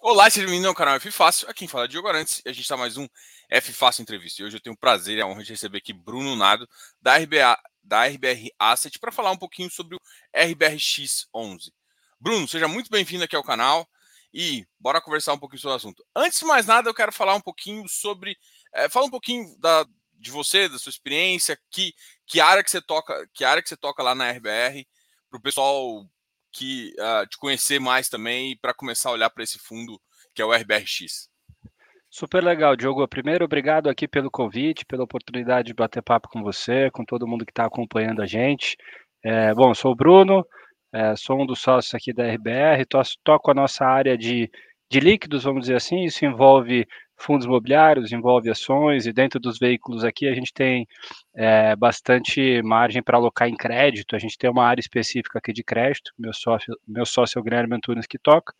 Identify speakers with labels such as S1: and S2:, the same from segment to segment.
S1: Olá, seja bem-vindo ao canal F Fácil. Aqui quem fala é Diogo Arantes e a gente está mais um F Fácil Entrevista. E hoje eu tenho o prazer e a honra de receber aqui Bruno Nado, da, RBA, da RBR Asset, para falar um pouquinho sobre o RBRX11. Bruno, seja muito bem-vindo aqui ao canal e bora conversar um pouquinho sobre o assunto. Antes de mais nada, eu quero falar um pouquinho sobre. É, fala um pouquinho da, de você, da sua experiência, que, que área que você toca, que área que você toca lá na RBR, para o pessoal que uh, te conhecer mais também para começar a olhar para esse fundo que é o RBRX.
S2: Super legal, Diogo. Primeiro, obrigado aqui pelo convite, pela oportunidade de bater papo com você, com todo mundo que está acompanhando a gente. É, bom, sou o Bruno, é, sou um dos sócios aqui da RBR, to toco a nossa área de, de líquidos, vamos dizer assim, isso envolve fundos imobiliários, envolve ações, e dentro dos veículos aqui a gente tem é, bastante margem para alocar em crédito, a gente tem uma área específica aqui de crédito, meu sócio, meu sócio é o Guilherme Antunes que toca.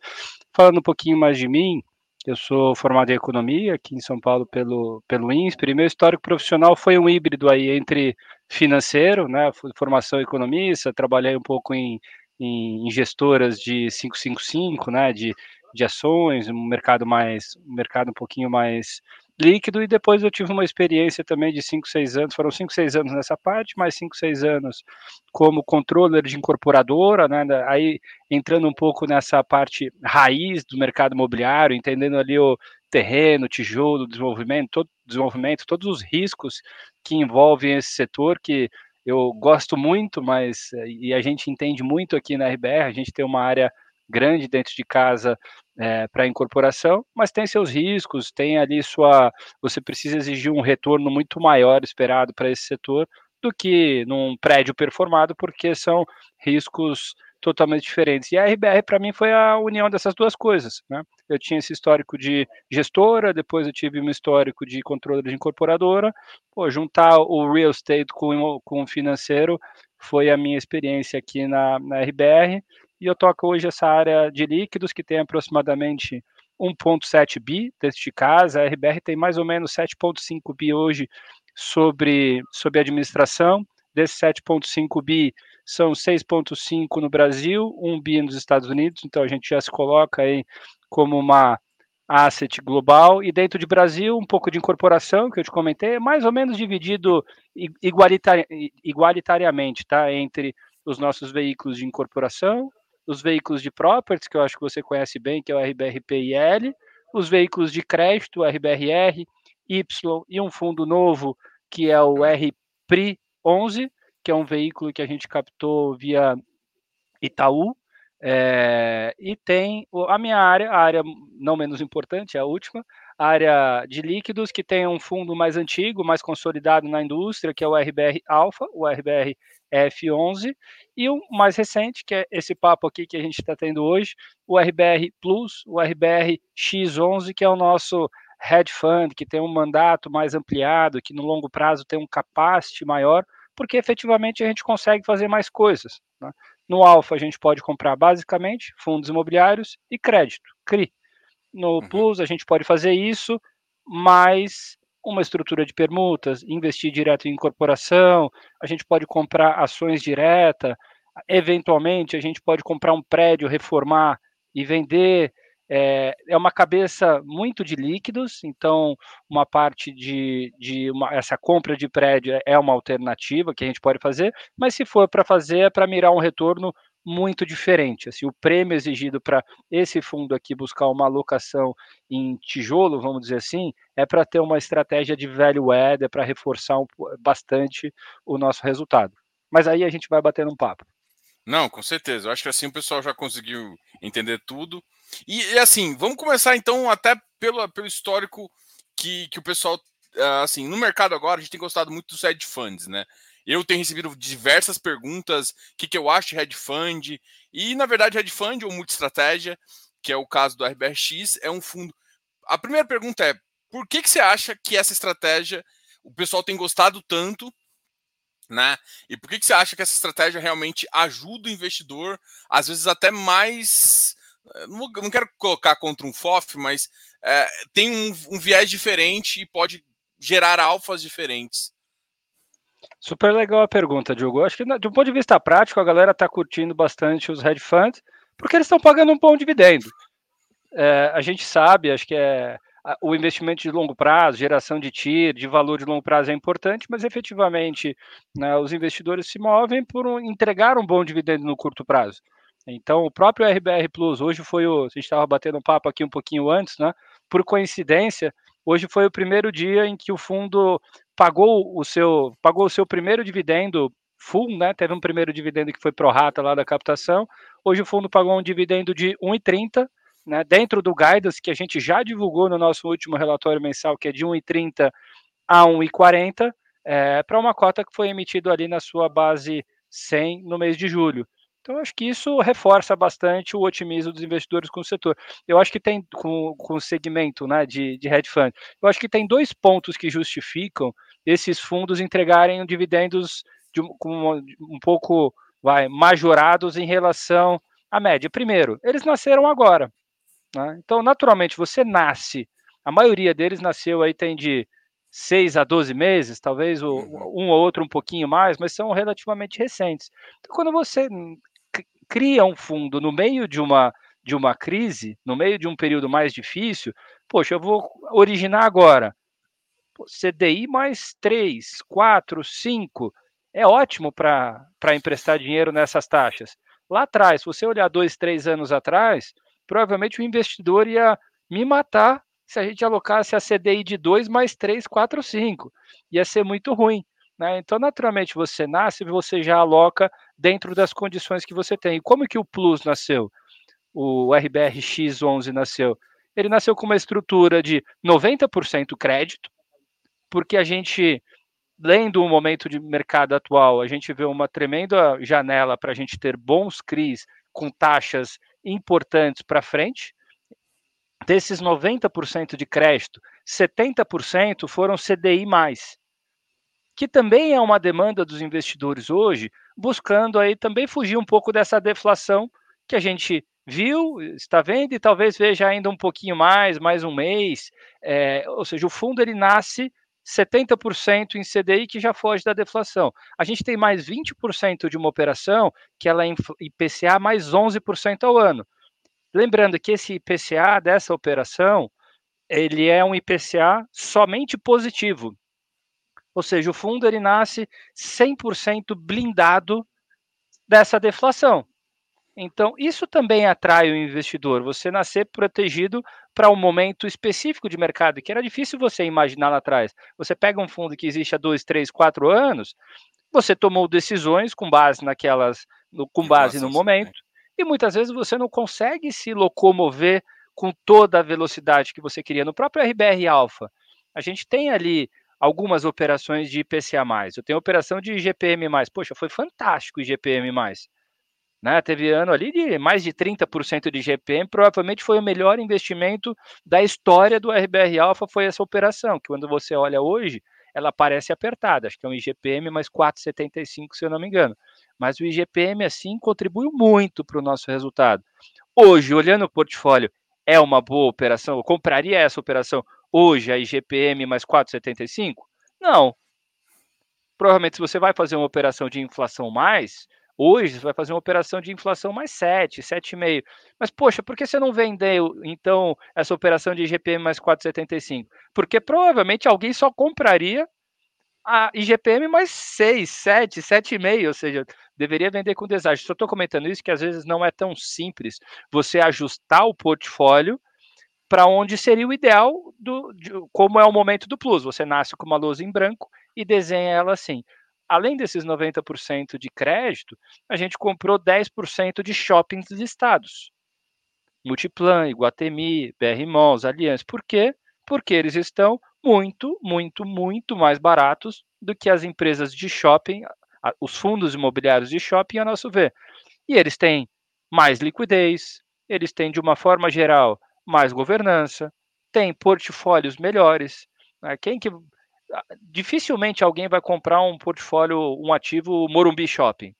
S2: Falando um pouquinho mais de mim, eu sou formado em economia aqui em São Paulo pelo, pelo INSPER, e meu histórico profissional foi um híbrido aí entre financeiro, né, formação economista, trabalhei um pouco em, em, em gestoras de 555, né, de de ações, um mercado mais, um mercado um pouquinho mais líquido, e depois eu tive uma experiência também de 5, 6 anos, foram 5, 6 anos nessa parte, mais 5, 6 anos como controller de incorporadora, né, aí entrando um pouco nessa parte raiz do mercado imobiliário, entendendo ali o terreno, tijolo, desenvolvimento, todo, desenvolvimento, todos os riscos que envolvem esse setor, que eu gosto muito, mas e a gente entende muito aqui na RBR, a gente tem uma área grande dentro de casa é, para incorporação, mas tem seus riscos, tem ali sua. Você precisa exigir um retorno muito maior esperado para esse setor do que num prédio performado, porque são riscos totalmente diferentes. E a RBR, para mim, foi a união dessas duas coisas. Né? Eu tinha esse histórico de gestora, depois eu tive um histórico de controle de incorporadora. Pô, juntar o real estate com, com o financeiro foi a minha experiência aqui na, na RBR e eu toco hoje essa área de líquidos que tem aproximadamente 1.7 bi dentro de casa, a RBR tem mais ou menos 7.5 bi hoje sobre, sobre administração, desses 7.5 bi são 6.5 no Brasil, 1 bi nos Estados Unidos, então a gente já se coloca aí como uma asset global, e dentro de Brasil, um pouco de incorporação, que eu te comentei, é mais ou menos dividido igualitari igualitariamente, tá, entre os nossos veículos de incorporação os veículos de properties, que eu acho que você conhece bem, que é o RBRPIL, os veículos de crédito, o RBRR, Y e um fundo novo, que é o RPRI11, que é um veículo que a gente captou via Itaú, é, e tem a minha área, a área não menos importante, a última, área de líquidos, que tem um fundo mais antigo, mais consolidado na indústria, que é o RBR Alpha, o RBR F11, e o mais recente, que é esse papo aqui que a gente está tendo hoje, o RBR Plus, o RBR X11, que é o nosso hedge fund, que tem um mandato mais ampliado, que no longo prazo tem um capacity maior, porque efetivamente a gente consegue fazer mais coisas. Né? No Alpha a gente pode comprar basicamente fundos imobiliários e crédito, CRI. No uhum. Plus a gente pode fazer isso, mas uma estrutura de permutas, investir direto em incorporação, a gente pode comprar ações direta, eventualmente a gente pode comprar um prédio, reformar e vender. É, é uma cabeça muito de líquidos, então uma parte de, de uma, essa compra de prédio é uma alternativa que a gente pode fazer, mas se for para fazer é para mirar um retorno muito diferente. Assim, o prêmio exigido para esse fundo aqui buscar uma alocação em tijolo, vamos dizer assim, é para ter uma estratégia de value add, é para reforçar um, bastante o nosso resultado. Mas aí a gente vai batendo um papo.
S1: Não, com certeza. Eu acho que assim o pessoal já conseguiu entender tudo. E, e assim, vamos começar então até pelo, pelo histórico que, que o pessoal, assim, no mercado agora, a gente tem gostado muito dos hedge funds, né? Eu tenho recebido diversas perguntas, o que, que eu acho de hedge fund, e na verdade hedge fund ou multi-estratégia, que é o caso do RBRX, é um fundo. A primeira pergunta é: por que, que você acha que essa estratégia o pessoal tem gostado tanto? Né? E por que, que você acha que essa estratégia realmente ajuda o investidor, às vezes até mais. Eh, não quero colocar contra um FOF, mas é, tem um, um viés diferente e pode gerar alfas diferentes.
S2: Super legal a pergunta, Diogo. Acho que, de um ponto de vista prático, a galera está curtindo bastante os hedge funds, porque eles estão pagando um bom dividendo. é, a gente sabe, acho que é o investimento de longo prazo, geração de TIR, de valor de longo prazo é importante, mas efetivamente né, os investidores se movem por um, entregar um bom dividendo no curto prazo. Então, o próprio RBR Plus, hoje foi o. A gente estava batendo um papo aqui um pouquinho antes, né? Por coincidência, hoje foi o primeiro dia em que o fundo pagou o seu, pagou o seu primeiro dividendo full, né? Teve um primeiro dividendo que foi pro rata lá da captação. Hoje o fundo pagou um dividendo de 1,30 né, dentro do guidance que a gente já divulgou no nosso último relatório mensal, que é de 1,30 a 1,40, é, para uma cota que foi emitida ali na sua base 100 no mês de julho. Então, acho que isso reforça bastante o otimismo dos investidores com o setor. Eu acho que tem, com, com o segmento né, de, de hedge fund, eu acho que tem dois pontos que justificam esses fundos entregarem dividendos de, com um pouco vai, majorados em relação à média. Primeiro, eles nasceram agora. Né? Então, naturalmente, você nasce, a maioria deles nasceu aí, tem de 6 a 12 meses, talvez o, uhum. um ou outro um pouquinho mais, mas são relativamente recentes. Então, quando você cria um fundo no meio de uma, de uma crise, no meio de um período mais difícil, poxa, eu vou originar agora. CDI mais 3, 4, 5, é ótimo para emprestar dinheiro nessas taxas. Lá atrás, se você olhar dois, três anos atrás, provavelmente o investidor ia me matar se a gente alocasse a CDI de 2 mais 3, 4, 5. Ia ser muito ruim. Né? Então, naturalmente, você nasce e você já aloca dentro das condições que você tem. E como que o Plus nasceu? O RBRX11 nasceu? Ele nasceu com uma estrutura de 90% crédito, porque a gente, lendo o momento de mercado atual, a gente vê uma tremenda janela para a gente ter bons CRIs com taxas importantes para frente. Desses 90% de crédito, 70% foram CDI, que também é uma demanda dos investidores hoje, buscando aí também fugir um pouco dessa deflação que a gente viu, está vendo e talvez veja ainda um pouquinho mais, mais um mês. É, ou seja, o fundo ele nasce 70% em CDI que já foge da deflação. A gente tem mais 20% de uma operação que ela é IPCA mais 11% ao ano. Lembrando que esse IPCA dessa operação, ele é um IPCA somente positivo. Ou seja, o fundo ele nasce 100% blindado dessa deflação. Então, isso também atrai o investidor, você nascer protegido para um momento específico de mercado, que era difícil você imaginar lá atrás. Você pega um fundo que existe há dois, três, quatro anos, você tomou decisões com base naquelas, no, com base no momento, e muitas vezes você não consegue se locomover com toda a velocidade que você queria. No próprio RBR Alpha, a gente tem ali algumas operações de IPCA+. Eu tenho operação de IGPM+. Poxa, foi fantástico o IGPM+. Né? Teve ano ali de mais de 30% de GPM, provavelmente foi o melhor investimento da história do RBR Alpha, foi essa operação, que quando você olha hoje, ela parece apertada, acho que é um IGPM mais 4,75, se eu não me engano. Mas o IGPM, assim, contribui muito para o nosso resultado. Hoje, olhando o portfólio, é uma boa operação? Eu compraria essa operação hoje, a IGPM mais 4,75? Não. Provavelmente, se você vai fazer uma operação de inflação mais, Hoje você vai fazer uma operação de inflação mais 7, 7,5. Mas, poxa, por que você não vendeu, então, essa operação de IGPM mais 4,75? Porque provavelmente alguém só compraria a IGPM mais 6, 7, 7,5, ou seja, deveria vender com deságio. Só estou comentando isso que às vezes não é tão simples você ajustar o portfólio para onde seria o ideal do de, como é o momento do plus. Você nasce com uma lousa em branco e desenha ela assim além desses 90% de crédito, a gente comprou 10% de shoppings listados. Multiplan, Iguatemi, BR Malls, Aliança. Por quê? Porque eles estão muito, muito, muito mais baratos do que as empresas de shopping, os fundos imobiliários de shopping, a nosso ver. E eles têm mais liquidez, eles têm, de uma forma geral, mais governança, têm portfólios melhores. Né? Quem que dificilmente alguém vai comprar um portfólio, um ativo Morumbi Shopping.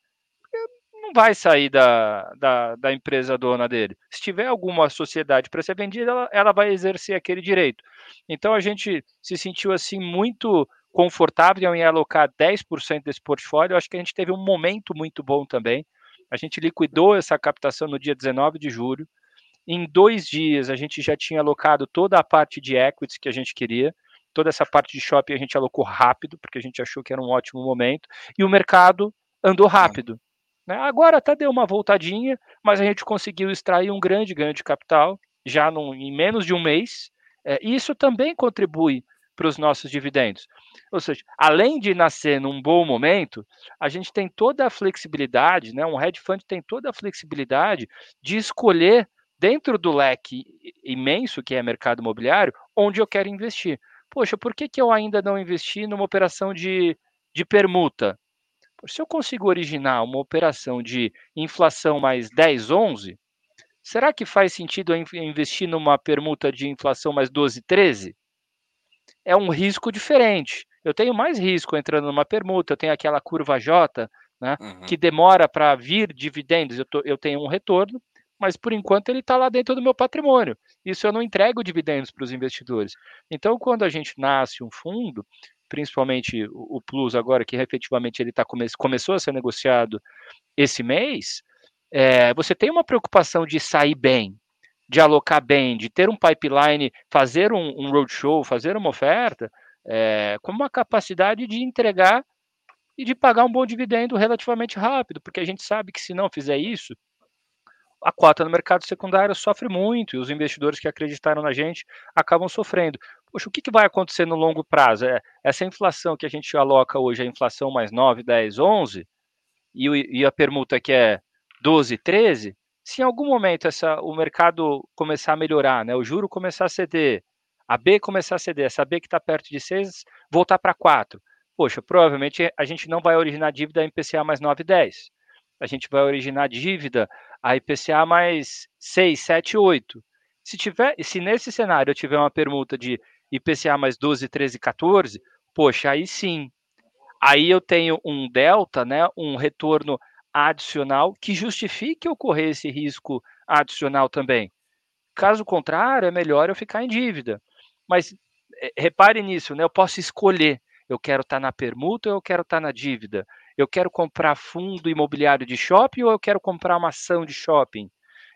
S2: Não vai sair da, da, da empresa dona dele. Se tiver alguma sociedade para ser vendida, ela, ela vai exercer aquele direito. Então a gente se sentiu assim muito confortável em alocar 10% desse portfólio. Acho que a gente teve um momento muito bom também. A gente liquidou essa captação no dia 19 de julho Em dois dias, a gente já tinha alocado toda a parte de equities que a gente queria. Toda essa parte de shopping a gente alocou rápido, porque a gente achou que era um ótimo momento. E o mercado andou rápido. Né? Agora até deu uma voltadinha, mas a gente conseguiu extrair um grande ganho de capital já num, em menos de um mês. É, e isso também contribui para os nossos dividendos. Ou seja, além de nascer num bom momento, a gente tem toda a flexibilidade, né? um hedge fund tem toda a flexibilidade de escolher dentro do leque imenso que é mercado imobiliário, onde eu quero investir. Poxa, por que, que eu ainda não investi numa operação de, de permuta? Se eu consigo originar uma operação de inflação mais 10, 11, será que faz sentido eu investir numa permuta de inflação mais 12, 13? É um risco diferente. Eu tenho mais risco entrando numa permuta, eu tenho aquela curva J, né, uhum. que demora para vir dividendos, eu, tô, eu tenho um retorno, mas por enquanto ele está lá dentro do meu patrimônio. Isso eu não entrego dividendos para os investidores. Então, quando a gente nasce um fundo, principalmente o, Plus agora, que efetivamente ele tá come, começou a ser negociado esse mês, é, você tem uma preocupação de sair bem, de alocar bem, de ter um pipeline, fazer um, um roadshow, fazer uma oferta, é, com uma capacidade de entregar e de pagar um bom dividendo relativamente rápido, porque a gente sabe que se não fizer isso, a cota no mercado secundário sofre muito e os investidores que acreditaram na gente acabam sofrendo. Poxa, o que, que vai acontecer no longo prazo? É, essa inflação que a gente aloca hoje, a inflação mais 9, 10, 11, e, e a permuta que é 12, 13, se em algum momento essa, o mercado começar a melhorar, né, o juro começar a ceder, a B começar a ceder, essa B que está perto de 6 voltar para 4, poxa, provavelmente a gente não vai originar dívida IPCA mais 9, 10. A gente vai originar dívida a IPCA mais 6, 7, 8. Se, tiver, se nesse cenário eu tiver uma permuta de IPCA mais 12, 13, 14, poxa, aí sim. Aí eu tenho um delta, né, um retorno adicional que justifique ocorrer esse risco adicional também. Caso contrário, é melhor eu ficar em dívida. Mas é, repare nisso, né? Eu posso escolher. Eu quero estar tá na permuta ou eu quero estar tá na dívida. Eu quero comprar fundo imobiliário de shopping ou eu quero comprar uma ação de shopping?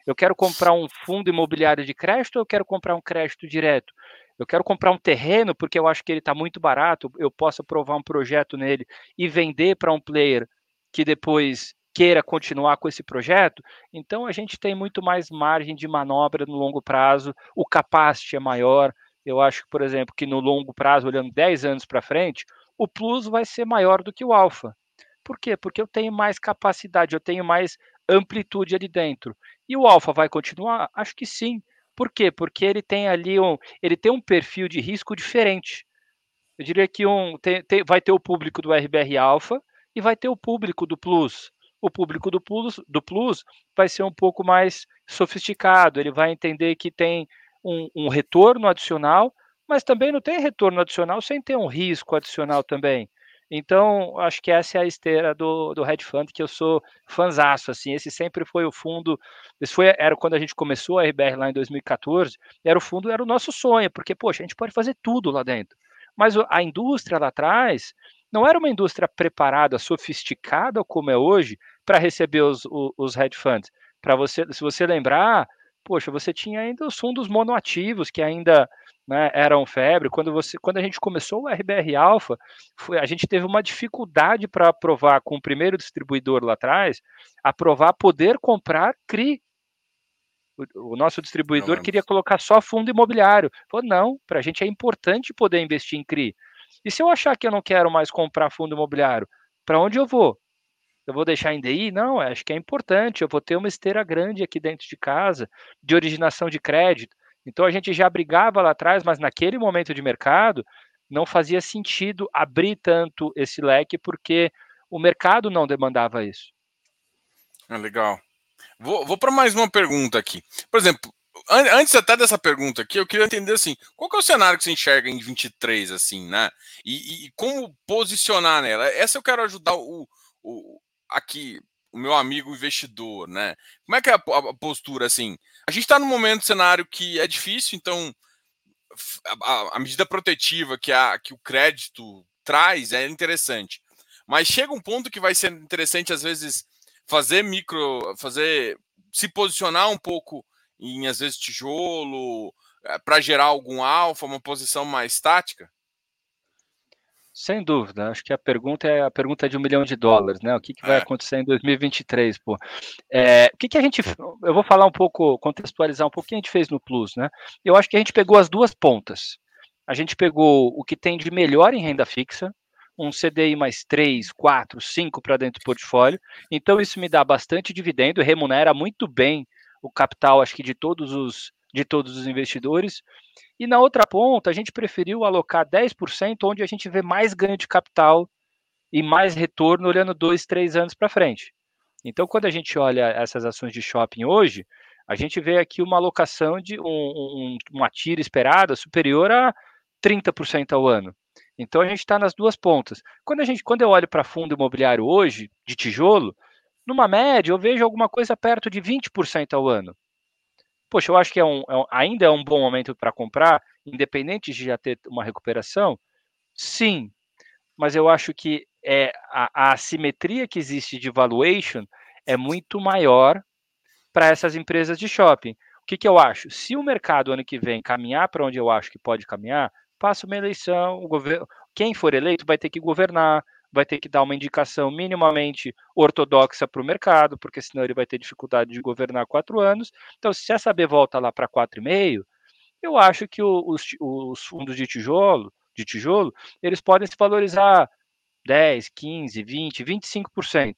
S2: Eu quero comprar um fundo imobiliário de crédito ou eu quero comprar um crédito direto? Eu quero comprar um terreno porque eu acho que ele está muito barato, eu posso aprovar um projeto nele e vender para um player que depois queira continuar com esse projeto, então a gente tem muito mais margem de manobra no longo prazo, o capacity é maior. Eu acho, por exemplo, que no longo prazo, olhando 10 anos para frente, o plus vai ser maior do que o alfa. Por quê? Porque eu tenho mais capacidade, eu tenho mais amplitude ali dentro. E o alfa vai continuar? Acho que sim. Por quê? Porque ele tem ali um, ele tem um perfil de risco diferente. Eu diria que um, tem, tem, vai ter o público do RBR Alpha e vai ter o público do Plus. O público do Plus, do Plus vai ser um pouco mais sofisticado, ele vai entender que tem um, um retorno adicional, mas também não tem retorno adicional sem ter um risco adicional também. Então, acho que essa é a esteira do, do Hedge Fund, que eu sou fanzaço, assim, esse sempre foi o fundo, esse foi, era quando a gente começou a RBR lá em 2014, era o fundo, era o nosso sonho, porque, poxa, a gente pode fazer tudo lá dentro. Mas a indústria lá atrás não era uma indústria preparada, sofisticada como é hoje, para receber os, os, os hedge funds. Para você, se você lembrar, poxa, você tinha ainda os fundos monoativos que ainda né, eram febre. Quando, você, quando a gente começou o RBR Alpha, foi, a gente teve uma dificuldade para aprovar com o primeiro distribuidor lá atrás, aprovar poder comprar CRI. O, o nosso distribuidor não, queria colocar só fundo imobiliário. Falou, não, para a gente é importante poder investir em CRI. E se eu achar que eu não quero mais comprar fundo imobiliário, para onde eu vou? Eu vou deixar em DI? Não, acho que é importante. Eu vou ter uma esteira grande aqui dentro de casa de originação de crédito. Então a gente já brigava lá atrás, mas naquele momento de mercado não fazia sentido abrir tanto esse leque porque o mercado não demandava isso.
S1: Ah, legal. Vou, vou para mais uma pergunta aqui. Por exemplo, an antes até dessa pergunta aqui, eu queria entender assim, qual é o cenário que você enxerga em 23, assim, né? E, e como posicionar nela? Essa eu quero ajudar o, o aqui o meu amigo investidor, né? Como é que é a, a postura assim? A gente está num momento, cenário que é difícil, então a, a, medida protetiva que, a, que o crédito traz é interessante. Mas chega um ponto que vai ser interessante, às vezes, fazer micro, fazer se posicionar um pouco em às vezes tijolo, eh, para gerar algum alfa, uma posição mais tática?
S2: Sem dúvida, acho que a pergunta é a pergunta de um milhão de dólares, né? O que, que vai é. acontecer em 2023, pô? É, o que, que a gente. Eu vou falar um pouco, contextualizar um pouco o que a gente fez no Plus, né? Eu acho que a gente pegou as duas pontas. A gente pegou o que tem de melhor em renda fixa, um CDI mais 3, 4, 5 para dentro do portfólio. Então, isso me dá bastante dividendo, remunera muito bem o capital, acho que de todos os de todos os investidores. E na outra ponta, a gente preferiu alocar 10% onde a gente vê mais ganho de capital e mais retorno olhando dois, três anos para frente. Então, quando a gente olha essas ações de shopping hoje, a gente vê aqui uma alocação de um, um, uma tira esperada superior a 30% ao ano. Então a gente está nas duas pontas. Quando a gente, quando eu olho para fundo imobiliário hoje, de tijolo, numa média eu vejo alguma coisa perto de 20% ao ano poxa, eu acho que é um, é um ainda é um bom momento para comprar, independente de já ter uma recuperação? Sim, mas eu acho que é, a, a assimetria que existe de valuation é muito maior para essas empresas de shopping. O que, que eu acho? Se o mercado ano que vem caminhar para onde eu acho que pode caminhar, passa uma eleição, o governo, quem for eleito vai ter que governar, vai ter que dar uma indicação minimamente ortodoxa para o mercado, porque senão ele vai ter dificuldade de governar quatro anos. Então, se essa B volta lá para 4,5, eu acho que os, os fundos de tijolo, de tijolo, eles podem se valorizar 10, 15, 20, 25%.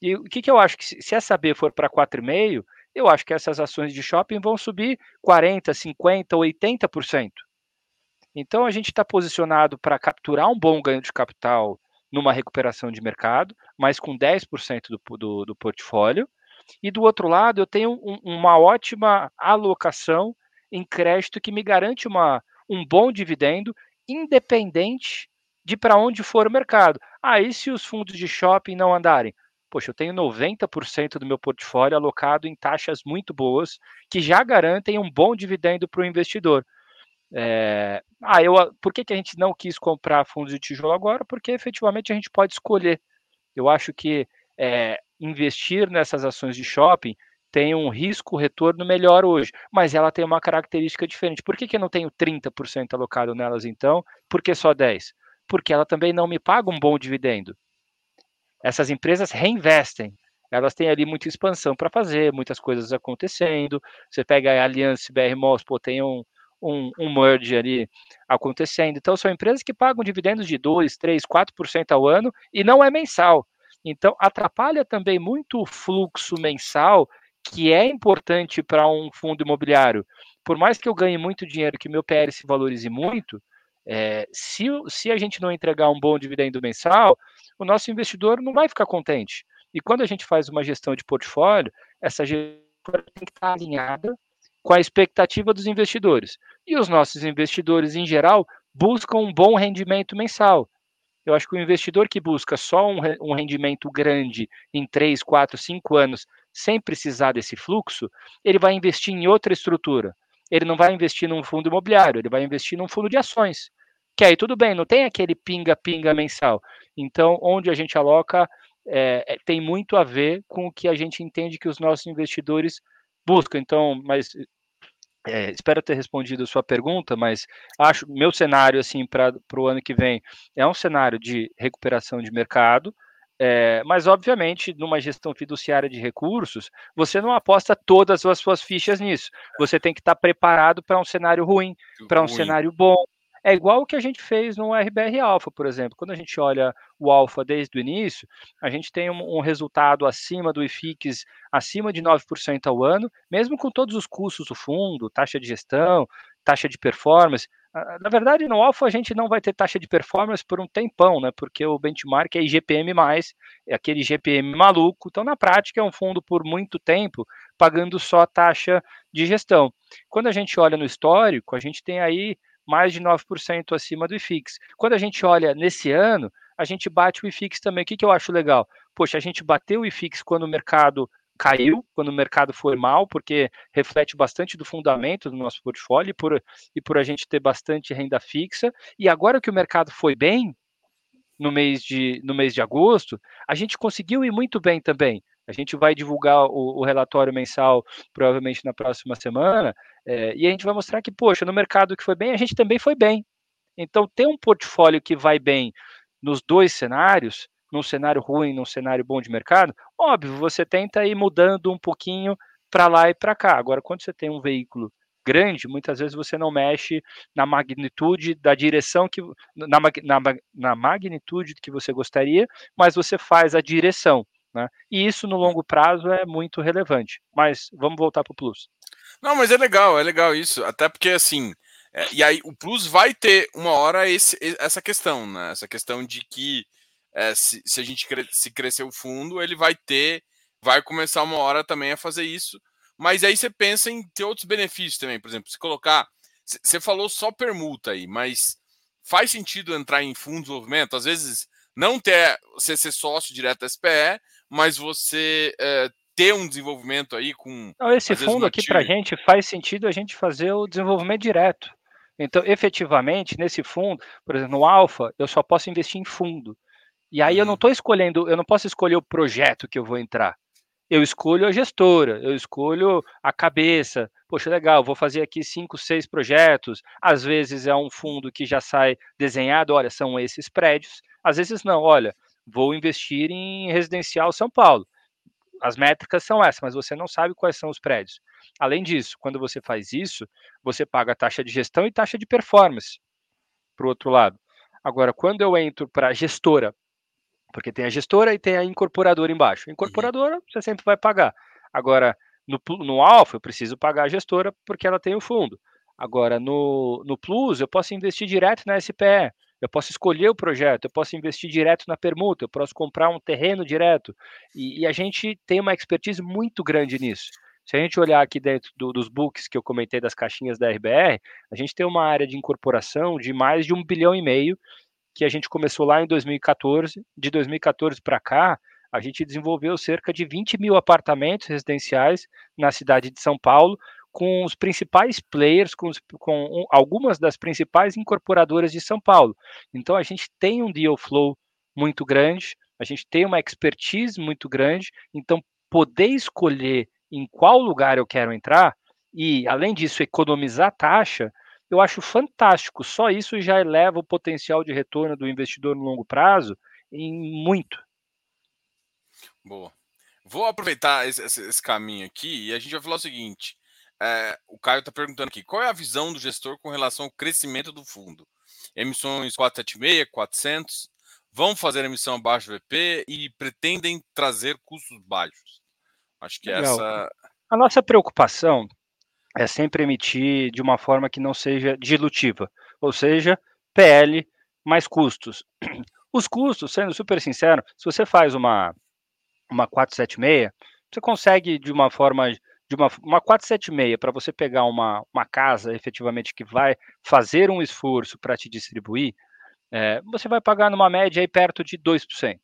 S2: E o que, que eu acho que se essa B for para 4,5, eu acho que essas ações de shopping vão subir 40, 50, 80%. Então a gente está posicionado para capturar um bom ganho de capital numa recuperação de mercado, mas com 10% do, do, do portfólio. E do outro lado, eu tenho um, uma ótima alocação em crédito que me garante uma, um bom dividendo, independente de para onde for o mercado. Aí, ah, se os fundos de shopping não andarem? Poxa, eu tenho 90% do meu portfólio alocado em taxas muito boas, que já garantem um bom dividendo para o investidor. É, ah, eu, por que, que a gente não quis comprar fundos de tijolo agora? Porque efetivamente a gente pode escolher. Eu acho que é, investir nessas ações de shopping tem um risco-retorno melhor hoje, mas ela tem uma característica diferente. Por que, que eu não tenho 30% alocado nelas então? Por que só 10%? Porque ela também não me paga um bom dividendo. Essas empresas reinvestem, elas têm ali muita expansão para fazer, muitas coisas acontecendo. Você pega a Aliança BR Malls, pô, tem um, um, um merge ali acontecendo. Então, são empresas que pagam dividendos de 2, 3, 4% ao ano e não é mensal. Então, atrapalha também muito o fluxo mensal, que é importante para um fundo imobiliário. Por mais que eu ganhe muito dinheiro, que meu PR se valorize muito, é, se, se a gente não entregar um bom dividendo mensal, o nosso investidor não vai ficar contente. E quando a gente faz uma gestão de portfólio, essa gestão tem que estar alinhada com a expectativa dos investidores. E os nossos investidores, em geral, buscam um bom rendimento mensal. Eu acho que o investidor que busca só um, rendimento grande em 3, 4, 5 anos, sem precisar desse fluxo, ele vai investir em outra estrutura. Ele não vai investir num fundo imobiliário, ele vai investir num fundo de ações. Que aí tudo bem, não tem aquele pinga-pinga mensal. Então, onde a gente aloca é, tem muito a ver com o que a gente entende que os nossos investidores busca. Então, mas é, espero ter respondido a sua pergunta, mas acho meu cenário assim para o ano que vem é um cenário de recuperação de mercado. É, mas, obviamente, numa gestão fiduciária de recursos, você não aposta todas as suas fichas nisso. Você tem que estar preparado para um cenário ruim, para um cenário bom, é igual o que a gente fez no RBR Alpha, por exemplo. Quando a gente olha o Alpha desde o início, a gente tem um, um resultado acima do IFIX, acima de 9% ao ano, mesmo com todos os custos do fundo, taxa de gestão, taxa de performance. Na verdade, no Alpha a gente não vai ter taxa de performance por um tempão, né? Porque o benchmark é IGPM, é aquele IGPM maluco. Então, na prática, é um fundo por muito tempo pagando só taxa de gestão. Quando a gente olha no histórico, a gente tem aí mais de 9% acima do IFIX. Quando a gente olha nesse ano, a gente bate o IFIX também. O que, que eu acho legal? Poxa, a gente bateu o IFIX quando o mercado caiu, quando o mercado foi mal, porque reflete bastante do fundamento do nosso portfólio e por, e por a gente ter bastante renda fixa. E agora que o mercado foi bem, no mês de, no mês de agosto, a gente conseguiu ir muito bem também. A gente vai divulgar o, o relatório mensal provavelmente na próxima semana, é, e a gente vai mostrar que, poxa, no mercado que foi bem, a gente também foi bem. Então, ter um portfólio que vai bem nos dois cenários, num cenário ruim, num cenário bom de mercado, óbvio, você tenta ir mudando um pouquinho para lá e para cá. Agora, quando você tem um veículo grande, muitas vezes você não mexe na magnitude da direção que na, na, na magnitude que você gostaria, mas você faz a direção. Né? E isso no longo prazo é muito relevante. Mas vamos voltar para o Plus.
S1: Não, mas é legal, é legal isso. Até porque assim. É, e aí o Plus vai ter uma hora esse, essa questão, né? Essa questão de que é, se, se, a gente cre se crescer o fundo, ele vai ter, vai começar uma hora também a fazer isso. Mas aí você pensa em ter outros benefícios também. Por exemplo, se colocar. Você falou só permuta aí, mas faz sentido entrar em fundo de desenvolvimento? Às vezes não ter você ser sócio direto da SPE, mas você é, ter um desenvolvimento aí com.
S2: Não, esse fundo aqui para a gente faz sentido a gente fazer o desenvolvimento direto. Então, efetivamente, nesse fundo, por exemplo, no Alfa, eu só posso investir em fundo. E aí eu não estou uhum. escolhendo, eu não posso escolher o projeto que eu vou entrar. Eu escolho a gestora, eu escolho a cabeça. Poxa, legal, vou fazer aqui cinco, seis projetos. Às vezes é um fundo que já sai desenhado, olha, são esses prédios. Às vezes não, olha, vou investir em residencial São Paulo. As métricas são essas, mas você não sabe quais são os prédios. Além disso, quando você faz isso, você paga taxa de gestão e taxa de performance para o outro lado. Agora, quando eu entro para a gestora, porque tem a gestora e tem a incorporadora embaixo. A uhum. incorporadora uhum. você sempre vai pagar. Agora, no, no Alfa, eu preciso pagar a gestora porque ela tem o fundo. Agora, no, no Plus, eu posso investir direto na SPE. Eu posso escolher o projeto, eu posso investir direto na permuta, eu posso comprar um terreno direto. E, e a gente tem uma expertise muito grande nisso. Se a gente olhar aqui dentro do, dos books que eu comentei das caixinhas da RBR, a gente tem uma área de incorporação de mais de um bilhão e meio, que a gente começou lá em 2014. De 2014 para cá, a gente desenvolveu cerca de 20 mil apartamentos residenciais na cidade de São Paulo, com os principais players, com, os, com algumas das principais incorporadoras de São Paulo. Então a gente tem um deal flow muito grande, a gente tem uma expertise muito grande, então poder escolher em qual lugar eu quero entrar e, além disso, economizar taxa, eu acho fantástico. Só isso já eleva o potencial de retorno do investidor no longo prazo em muito.
S1: Boa. Vou aproveitar esse, esse, caminho aqui e a gente vai falar o seguinte: é, o Caio está perguntando aqui, qual é a visão do gestor com relação ao crescimento do fundo? Emissões 476, 400, vão fazer emissão abaixo do VP e pretendem trazer custos baixos. Acho que Legal. essa...
S2: A nossa preocupação é sempre emitir de uma forma que não seja dilutiva, ou seja, PL mais custos. Os custos, sendo super sincero, se você faz uma, uma 476, você consegue de uma forma de uma, uma 476 para você pegar uma, uma casa efetivamente que vai fazer um esforço para te distribuir, é, você vai pagar numa média aí perto de 2%.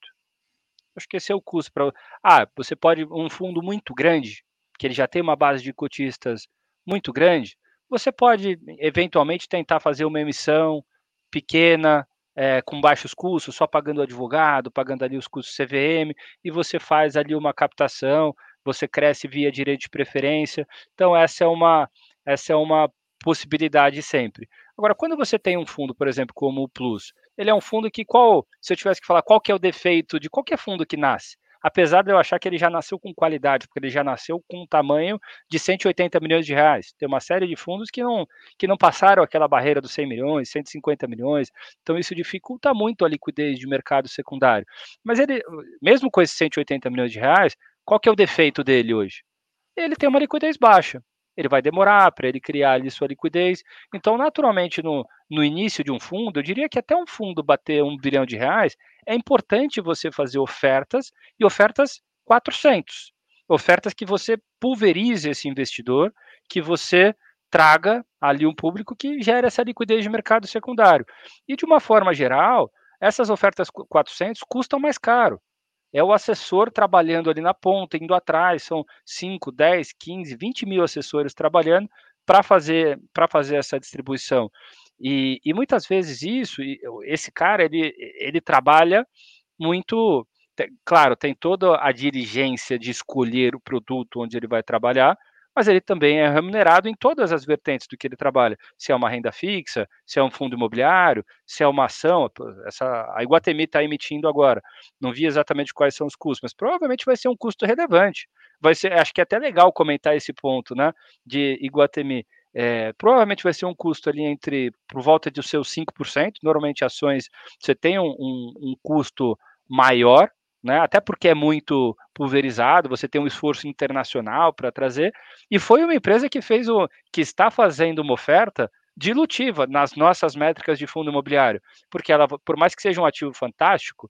S2: Acho que esse é o custo para. Ah, você pode. Um fundo muito grande, que ele já tem uma base de cotistas muito grande, você pode eventualmente tentar fazer uma emissão pequena, é, com baixos custos, só pagando o advogado, pagando ali os custos CVM, e você faz ali uma captação, você cresce via direito de preferência. Então, essa é uma, essa é uma possibilidade sempre. Agora, quando você tem um fundo, por exemplo, como o Plus, ele é um fundo que qual, se eu tivesse que falar qual que é o defeito de qualquer fundo que nasce, apesar de eu achar que ele já nasceu com qualidade, porque ele já nasceu com um tamanho de 180 milhões de reais. Tem uma série de fundos que não, que não passaram aquela barreira dos 100 milhões, 150 milhões, então isso dificulta muito a liquidez de mercado secundário. Mas ele, mesmo com esses 180 milhões de reais, qual que é o defeito dele hoje? Ele tem uma liquidez baixa. Ele vai demorar para ele criar ali sua liquidez. Então, naturalmente, no, no início de um fundo, eu diria que até um fundo bater um bilhão de reais, é importante você fazer ofertas e ofertas 400. Ofertas que você pulverize esse investidor, que você traga ali um público que gere essa liquidez de mercado secundário. E de uma forma geral, essas ofertas 400 custam mais caro é o assessor trabalhando ali na ponta, indo atrás, são 5, 10, 15, 20 mil assessores trabalhando para fazer, fazer essa distribuição. E, e, muitas vezes isso, esse cara, ele, ele trabalha muito claro, tem toda a dirigência de escolher o produto onde ele vai trabalhar, mas ele também é remunerado em todas as vertentes do que ele trabalha. Se é uma renda fixa, se é um fundo imobiliário, se é uma ação, essa, a Iguatemi está emitindo agora. Não vi exatamente quais são os custos, mas provavelmente vai ser um custo relevante. Vai ser, acho que é até legal comentar esse ponto, né, de Iguatemi. É, provavelmente vai ser um custo ali entre por volta de seus 5%. Normalmente ações você tem um, um, um custo maior, né? Até porque é muito pulverizado, você tem um esforço internacional para trazer. E foi uma empresa que fez o que está fazendo uma oferta dilutiva nas nossas métricas de fundo imobiliário, porque ela, por mais que seja um ativo fantástico,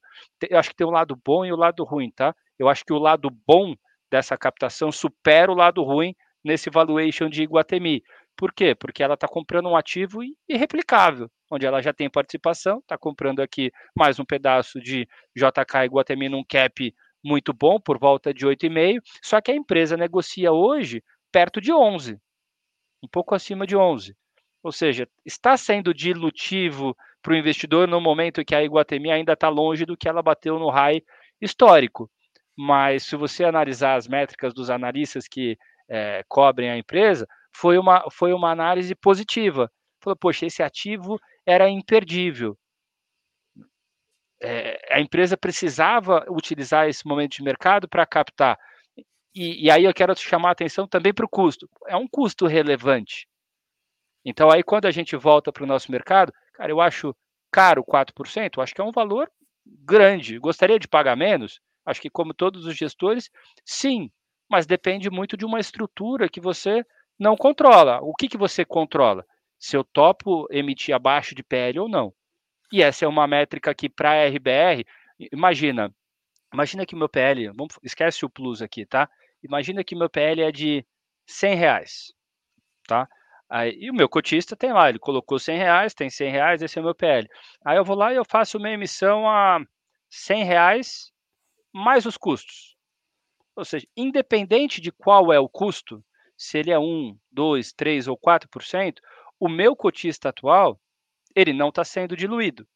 S2: eu acho que tem um lado bom e o um lado ruim, tá? Eu acho que o lado bom dessa captação supera o lado ruim nesse valuation de Iguatemi. Por quê? Porque ela está comprando um ativo irreplicável onde ela já tem participação, está comprando aqui mais um pedaço de JK Iguatemi num cap muito bom, por volta de 8,5, só que a empresa negocia hoje perto de 11, um pouco acima de 11. Ou seja, está sendo dilutivo para o investidor no momento que a Iguatemi ainda está longe do que ela bateu no high histórico. Mas se você analisar as métricas dos analistas que é, cobrem a empresa, foi uma, foi uma análise positiva. Falou, poxa, esse ativo era imperdível. É, a empresa precisava utilizar esse momento de mercado para captar. E, e, aí eu quero chamar a atenção também para o custo. É um custo relevante. Então, aí quando a gente volta para o nosso mercado, cara, eu acho caro 4%, eu acho que é um valor grande. Gostaria de pagar menos? Acho que, como todos os gestores, sim, mas depende muito de uma estrutura que você não controla. O que, que você controla? Se eu topo emitir abaixo de PL ou não. E essa é uma métrica que para RBR, imagina, imagina que meu PL, vamos, esquece o plus aqui, tá? Imagina que meu PL é de 100 reais, tá? Aí, e o meu cotista tem lá, ele colocou 100 reais, tem 100 reais, esse é o meu PL. Aí eu vou lá e eu faço uma emissão a 100 reais mais os custos. Ou seja, independente de qual é o custo, se ele é 1, 2, 3 ou 4%, o meu cotista atual, ele não está sendo diluído.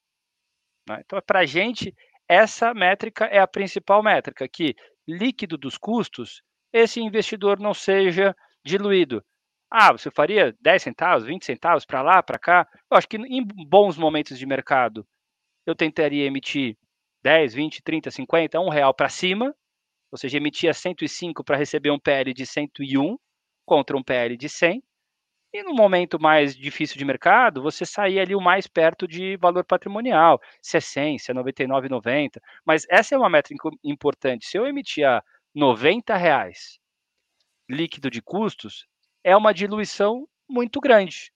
S2: Né? Então, para a gente, essa métrica é a principal métrica, que líquido dos custos, esse investidor não seja diluído. Ah, você faria 10 centavos, 20 centavos para lá, para cá? Eu acho que em bons momentos de mercado, eu tentaria emitir 10, 20, 30, 50, 1 real para cima, ou seja, emitia 105 para receber um PL de 101 contra um PL de 100, e no momento mais difícil de mercado, você sair ali o mais perto de valor patrimonial, se é 100, se é 99,90. Mas essa é uma métrica importante. Se eu emitir a 90 reais líquido de custos, é uma diluição muito grande.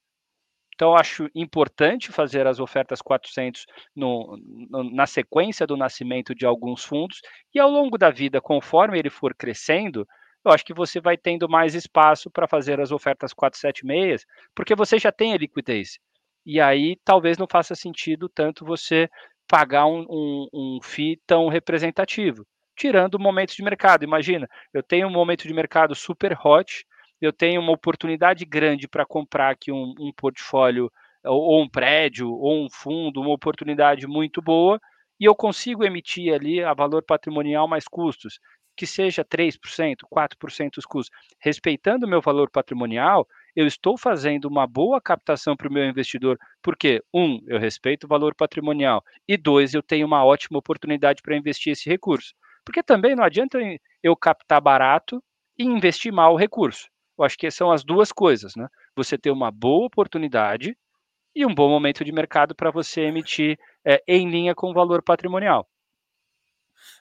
S2: Então, acho importante fazer as ofertas 400 no, no, na sequência do nascimento de alguns fundos, e ao longo da vida, conforme ele for crescendo, eu acho que você vai tendo mais espaço para fazer as ofertas 476, porque você já tem a liquidez. E aí talvez não faça sentido tanto você pagar um, um, um FII tão representativo, tirando momentos de mercado. Imagina, eu tenho um momento de mercado super hot, eu tenho uma oportunidade grande para comprar aqui um, um portfólio ou um prédio ou um fundo, uma oportunidade muito boa, e eu consigo emitir ali a valor patrimonial mais custos que seja 3%, 4% os custos, respeitando o meu valor patrimonial, eu estou fazendo uma boa captação para o meu investidor, porque, um, eu respeito o valor patrimonial, e dois, eu tenho uma ótima oportunidade para investir esse recurso. Porque também não adianta eu captar barato e investir mal o recurso. Eu acho que são as duas coisas, né? Você ter uma boa oportunidade e um bom momento de mercado para você emitir é, em linha com o valor patrimonial.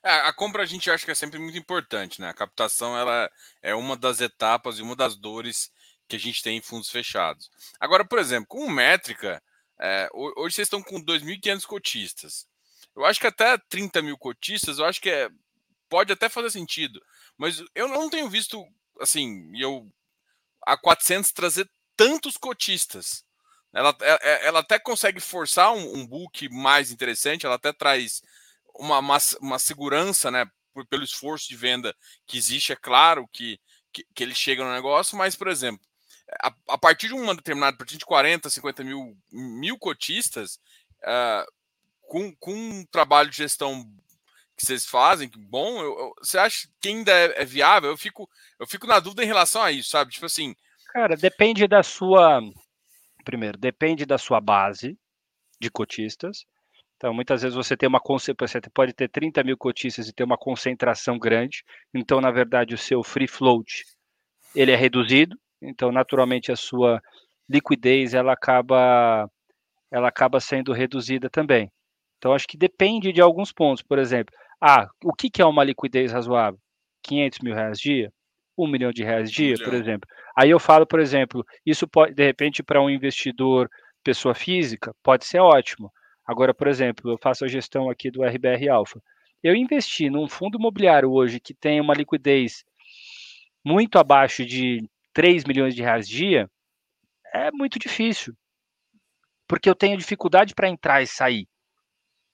S1: É, a compra a gente acha que é sempre muito importante, né? A captação ela é uma das etapas e uma das dores que a gente tem em fundos fechados. Agora, por exemplo, com métrica, é, hoje vocês estão com 2.500 cotistas. Eu acho que até 30 mil cotistas, eu acho que é, pode até fazer sentido. Mas eu não tenho visto, assim, eu a 400 trazer tantos cotistas. Ela, ela, é, é, ela até consegue forçar um, um book mais interessante, ela até traz uma, uma, uma segurança, né? Pelo esforço de venda que existe, é claro que, que, que ele chega no negócio, mas, por exemplo, a, a, partir de uma determinada, a partir de 40, 50 mil, mil cotistas, uh, com, com um trabalho de gestão que vocês fazem, que bom, eu, eu, você acha que ainda é, é, viável? Eu fico, eu fico na dúvida em relação a isso, sabe? Tipo assim.
S2: Cara, depende da sua. Primeiro, depende da sua base de cotistas. Então, muitas vezes você tem uma você pode ter 30 mil cotistas e ter uma concentração grande. Então, na verdade, o seu free float ele é reduzido. Então, naturalmente, a sua liquidez ela acaba ela acaba sendo reduzida também. Então, acho que depende de alguns pontos. Por exemplo, ah, o que, que é uma liquidez razoável? 500 mil reais dia? 1 milhão de reais dia, por exemplo. Aí eu falo, por exemplo, isso pode, de repente, para um investidor pessoa física, pode ser ótimo. Agora, por exemplo, eu faço a gestão aqui do RBR Alpha. Eu investi num fundo imobiliário hoje que tem uma liquidez muito abaixo de 3 milhões de reais dia, é muito difícil. Porque eu tenho dificuldade para entrar e sair.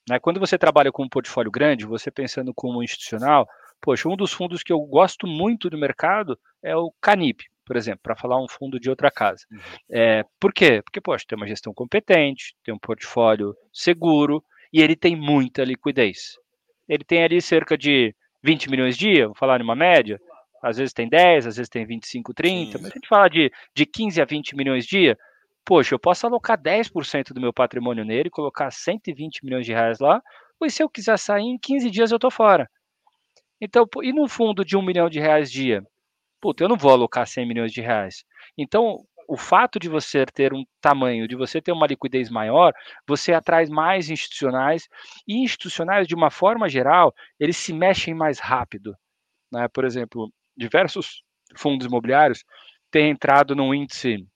S2: Né? Quando você trabalha com um portfólio grande, você pensando como institucional, poxa, um dos fundos que eu gosto muito do mercado é o Canip, por exemplo, para falar um fundo de outra casa. Uhum. É, por quê? Porque, poxa, tem uma gestão competente, tem um portfólio seguro e ele tem muita liquidez. Ele tem ali cerca de 20 milhões dia, vou falar numa média, às vezes tem 10, às vezes tem 25, 30, Sim. mas a gente fala de, de 15 a 20 milhões dia, poxa, eu posso alocar 10% do meu patrimônio nele, colocar 120 milhões de reais lá, pois se eu quiser sair em 15 dias eu estou fora. Então, e num fundo de um milhão de reais dia? Puta, eu não vou alocar 100 milhões de reais. Então, o fato de você ter um tamanho, de você ter uma liquidez maior, você atrai mais institucionais, e institucionais, de uma forma geral, eles se mexem mais rápido. Né? Por exemplo, diversos fundos imobiliários têm entrado num índice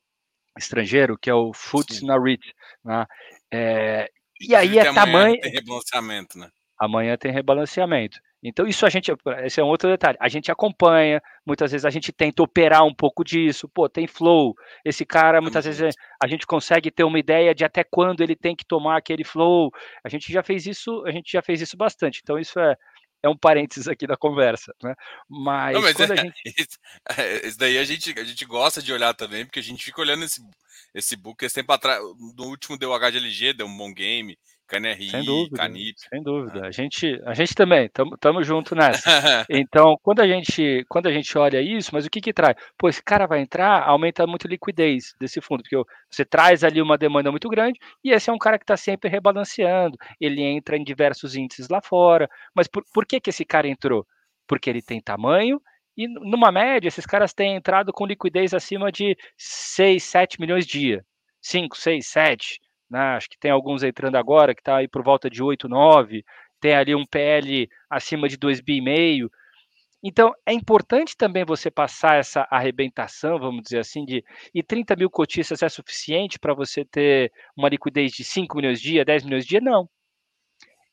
S2: estrangeiro, que é o FTSE na REIT. Né? É, e aí é tamanho.
S1: Tem rebalanceamento, né?
S2: Amanhã tem rebalanceamento. Então, isso a gente, esse é um outro detalhe. A gente acompanha, muitas vezes a gente tenta operar um pouco disso. Pô, tem flow. Esse cara, muitas vezes a gente consegue ter uma ideia de até quando ele tem que tomar aquele flow. A gente já fez isso, a gente já fez isso bastante. Então, isso é, é um parênteses aqui da conversa, né? Mas, Não, mas quando é, a gente...
S1: Isso daí a gente, a gente gosta de olhar também, porque a gente fica olhando esse, esse book esse tempo atrás. No último deu HGLG, deu um bom game. KNRI,
S2: sem dúvida,
S1: Canip.
S2: Sem dúvida. Ah. A gente, a gente também, estamos junto nessa. então, quando a, gente, quando a gente olha isso, mas o que que traz? Pô, esse cara vai entrar, aumenta muito a liquidez desse fundo, porque você traz ali uma demanda muito grande e esse é um cara que está sempre rebalanceando. Ele entra em diversos índices lá fora. Mas por, por que, que esse cara entrou? Porque ele tem tamanho e, numa média, esses caras têm entrado com liquidez acima de 6, 7 milhões dia. 5, 6, 7 né? acho que tem alguns entrando agora que está aí por volta de 8, 9, tem ali um PL acima de 2,5 bi. Então, é importante também você passar essa arrebentação, vamos dizer assim, de e 30 mil cotistas é suficiente para você ter uma liquidez de 5 milhões de dia, 10 milhões de dia? Não.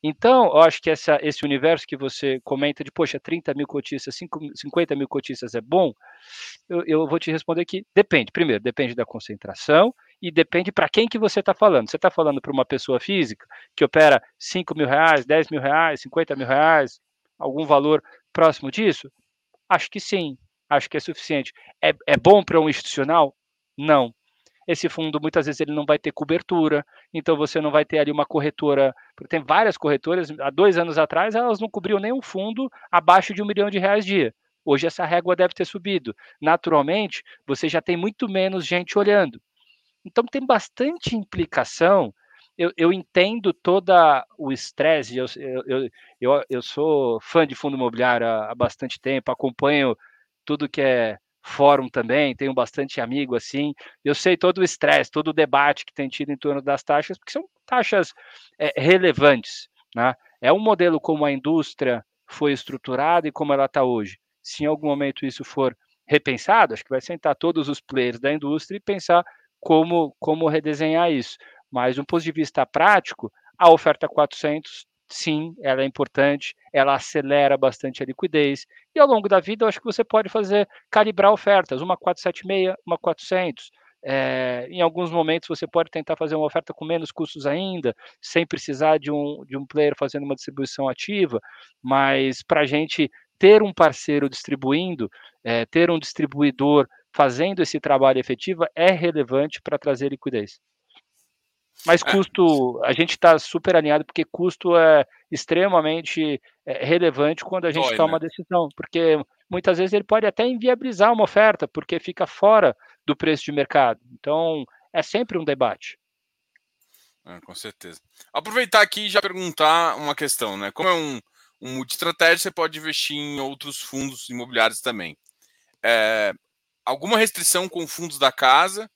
S2: Então, eu acho que essa, esse universo que você comenta de, poxa, 30 mil cotistas, 5, 50 mil cotistas é bom, eu, eu vou te responder que depende. Primeiro, depende da concentração e depende para quem que você está falando. Você está falando para uma pessoa física que opera 5 mil reais, 10 mil reais, 50 mil reais, algum valor próximo disso? Acho que sim, acho que é suficiente. É, é bom para um institucional? Não. Esse fundo muitas vezes ele não vai ter cobertura, então você não vai ter ali uma corretora, tem várias corretoras, há dois anos atrás elas não cobriam nenhum fundo abaixo de um milhão de reais dia. Hoje essa régua deve ter subido. Naturalmente, você já tem muito menos gente olhando. Então tem bastante implicação. Eu, eu entendo todo o estresse, eu, eu, eu, eu, sou fã de fundo imobiliário há, há bastante tempo, acompanho tudo que é fórum também, tenho bastante amigo assim. Eu sei todo o estresse, todo o debate que tem tido em torno das taxas, porque são taxas é, relevantes. Né? É um modelo como a indústria foi estruturada e como ela está hoje. Se em algum momento isso for repensado, acho que vai sentar todos os players da indústria e pensar como, como redesenhar isso. Mas, do ponto de vista prático, a oferta 400, sim, ela é importante, ela acelera bastante a liquidez, e ao longo da vida, eu acho que você pode fazer, calibrar ofertas, uma 476, uma 400, é, em alguns momentos você pode tentar fazer uma oferta com menos custos ainda, sem precisar de um, de um player fazendo uma distribuição ativa, mas para a gente ter um parceiro distribuindo, é, ter um distribuidor fazendo esse trabalho efetivo é relevante para trazer liquidez. Mas é. custo, a gente está super alinhado porque custo é extremamente é, relevante quando a gente Dói, toma né? uma decisão, porque muitas vezes ele pode até inviabilizar uma oferta, porque fica fora do preço de mercado. Então, é sempre um debate.
S1: É, com certeza. Aproveitar aqui e já perguntar uma questão, né? Como é um, um multi-estratégia, você pode investir em outros fundos imobiliários também. É, alguma restrição com fundos da casa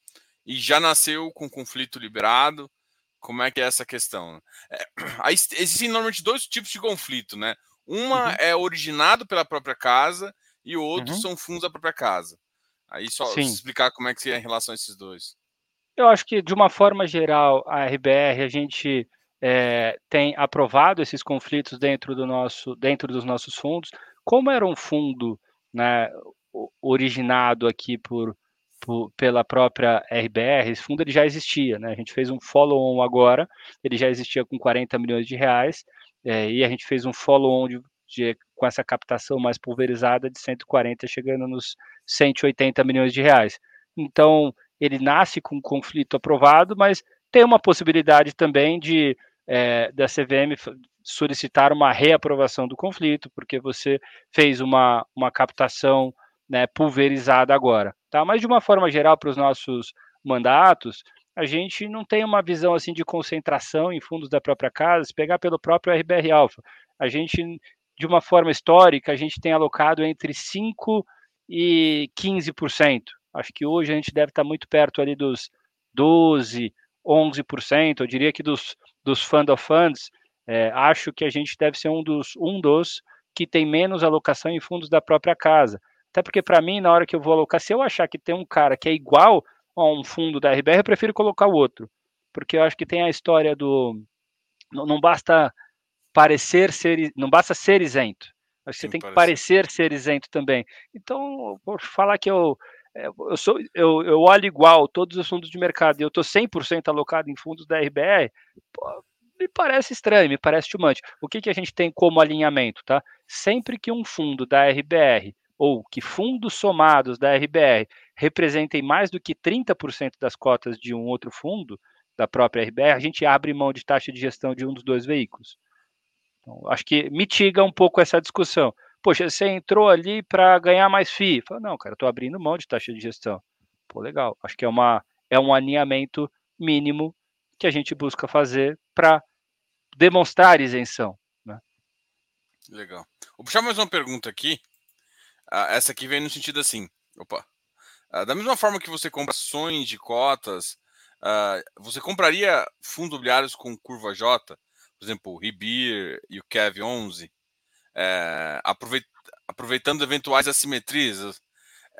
S1: e já nasceu com conflito liberado? Como é que é essa questão? É, existem normalmente dois tipos de conflito, né? Uma uhum. é originado pela própria casa e o outro uhum. são fundos da própria casa. Aí só Sim. explicar como é que é em relação a esses dois.
S2: Eu acho que, de uma forma geral, a RBR, a gente é, tem aprovado esses conflitos dentro, do nosso, dentro dos nossos fundos. Como era um fundo né, originado aqui por, por, pela própria RBR, esse fundo ele já existia, né? A gente fez um follow-on agora, ele já existia com 40 milhões de reais, é, e a gente fez um follow-on de, de, com essa captação mais pulverizada de 140, chegando nos 180 milhões de reais. Então, ele nasce com um conflito aprovado, mas tem uma possibilidade também de é, da CVM solicitar uma reaprovação do conflito, porque você fez uma, uma captação né, pulverizada agora. Tá? Mas de uma forma geral, para os nossos mandatos, a gente não tem uma visão assim de concentração em fundos da própria casa, se pegar pelo próprio RBR Alpha. A gente, de uma forma histórica, a gente tem alocado entre 5% e 15%. Acho que hoje a gente deve estar muito perto ali dos 12%, 11%. Eu diria que dos, dos fund of funds, é, acho que a gente deve ser um dos, um dos que tem menos alocação em fundos da própria casa. Até porque, para mim, na hora que eu vou alocar, se eu achar que tem um cara que é igual a um fundo da RBR, eu prefiro colocar o outro. Porque eu acho que tem a história do. Não, não basta parecer ser. Não basta ser isento. Acho que você tem que parecer ser isento também. Então, vou falar que eu. É, eu, sou, eu, eu olho igual todos os fundos de mercado e eu estou 100% alocado em fundos da RBR, pô, me parece estranho, me parece too much. O que, que a gente tem como alinhamento, tá? Sempre que um fundo da RBR ou que fundos somados da RBR representem mais do que 30% das cotas de um outro fundo da própria RBR, a gente abre mão de taxa de gestão de um dos dois veículos. Então, acho que mitiga um pouco essa discussão. Poxa, você entrou ali para ganhar mais FII. Fala, não, cara, estou abrindo mão de taxa de gestão. Pô, legal. Acho que é, uma, é um alinhamento mínimo que a gente busca fazer para demonstrar isenção. Né?
S1: Legal. Vou puxar mais uma pergunta aqui. Ah, essa aqui vem no sentido assim, opa. Ah, da mesma forma que você compra ações de cotas, ah, você compraria fundos imobiliários com curva J, por exemplo, o Ribir e o Kev 11, é, aproveitando eventuais assimetrias,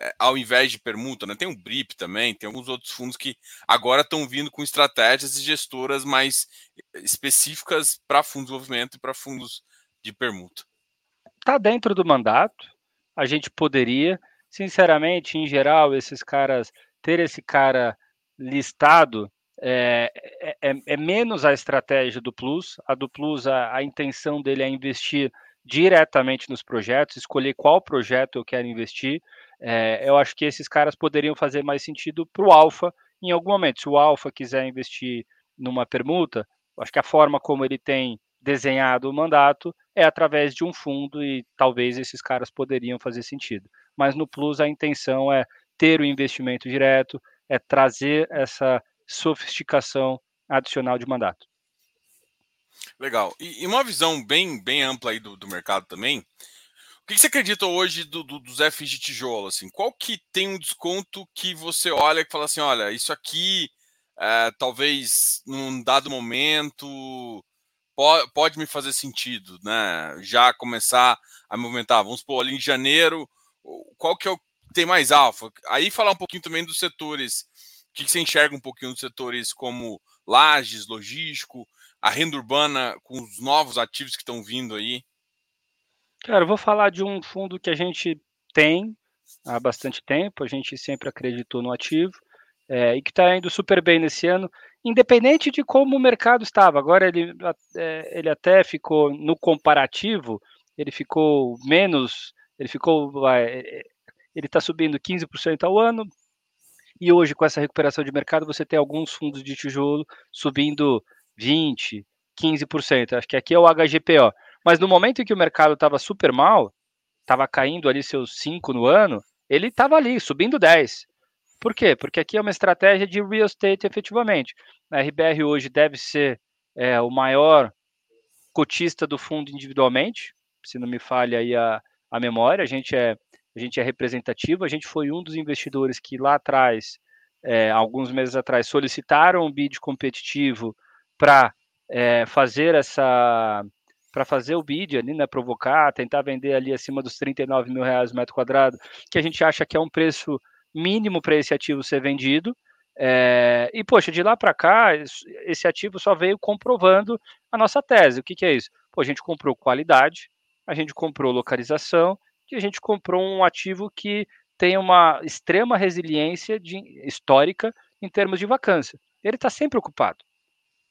S1: é, ao invés de permuta, né? Tem o BRIP também, tem alguns outros fundos que agora estão vindo com estratégias e gestoras mais específicas para fundos de desenvolvimento e para fundos de permuta.
S2: Está dentro do mandato, a gente poderia. Sinceramente, em geral, esses caras, ter esse cara listado é, é, é, menos a estratégia do Plus. A do Plus, a, a intenção dele é investir diretamente nos projetos, escolher qual projeto eu quero investir. É, eu acho que esses caras poderiam fazer mais sentido para o Alfa em algum momento. Se o Alfa quiser investir numa permuta, acho que a forma como ele tem desenhado o mandato é através de um fundo e talvez esses caras poderiam fazer sentido. Mas no Plus a intenção é ter o investimento direto, é trazer essa sofisticação adicional de mandato.
S1: Legal. E, e uma visão bem, bem ampla aí do, do mercado também. O que, que você acredita hoje do, do, dos FIs de tijolo? Assim? Qual que tem um desconto que você olha e fala assim, olha, isso aqui é, talvez num dado momento pode, pode me fazer sentido, né? Já começar a movimentar. Vamos supor, ali em janeiro, qual que é o tem mais alfa? Aí falar um pouquinho também dos setores. O que, que você enxerga um pouquinho dos setores como lajes, logístico, a renda urbana com os novos ativos que estão vindo aí?
S2: Cara, eu vou falar de um fundo que a gente tem há bastante tempo, a gente sempre acreditou no ativo é, e que está indo super bem nesse ano independente de como o mercado estava. Agora ele, é, ele até ficou no comparativo, ele ficou menos, ele ficou, ele está subindo 15% ao ano, E hoje, com essa recuperação de mercado, você tem alguns fundos de tijolo subindo 20%, 15%. Acho que aqui é o HGPO. Mas no momento em que o mercado estava super mal, estava caindo ali seus 5 no ano, ele estava ali, subindo 10. Por quê? Porque aqui é uma estratégia de real estate efetivamente. A RBR hoje deve ser é, o maior cotista do fundo individualmente, se não me falha aí a, a memória, a gente é a gente é representativo, a gente foi um dos investidores que lá atrás, é, alguns meses atrás, solicitaram um bid competitivo para é, fazer essa para fazer o bid ali, né, provocar, tentar vender ali acima dos 39 mil reais o metro quadrado, que a gente acha que é um preço mínimo para esse ativo ser vendido. É, e, poxa, de lá para cá, esse ativo só veio comprovando a nossa tese. O que, que é isso? Pô, a gente comprou qualidade, a gente comprou localização e a gente comprou um ativo que tem uma extrema resiliência de, histórica em termos de vacância. Ele está sempre ocupado.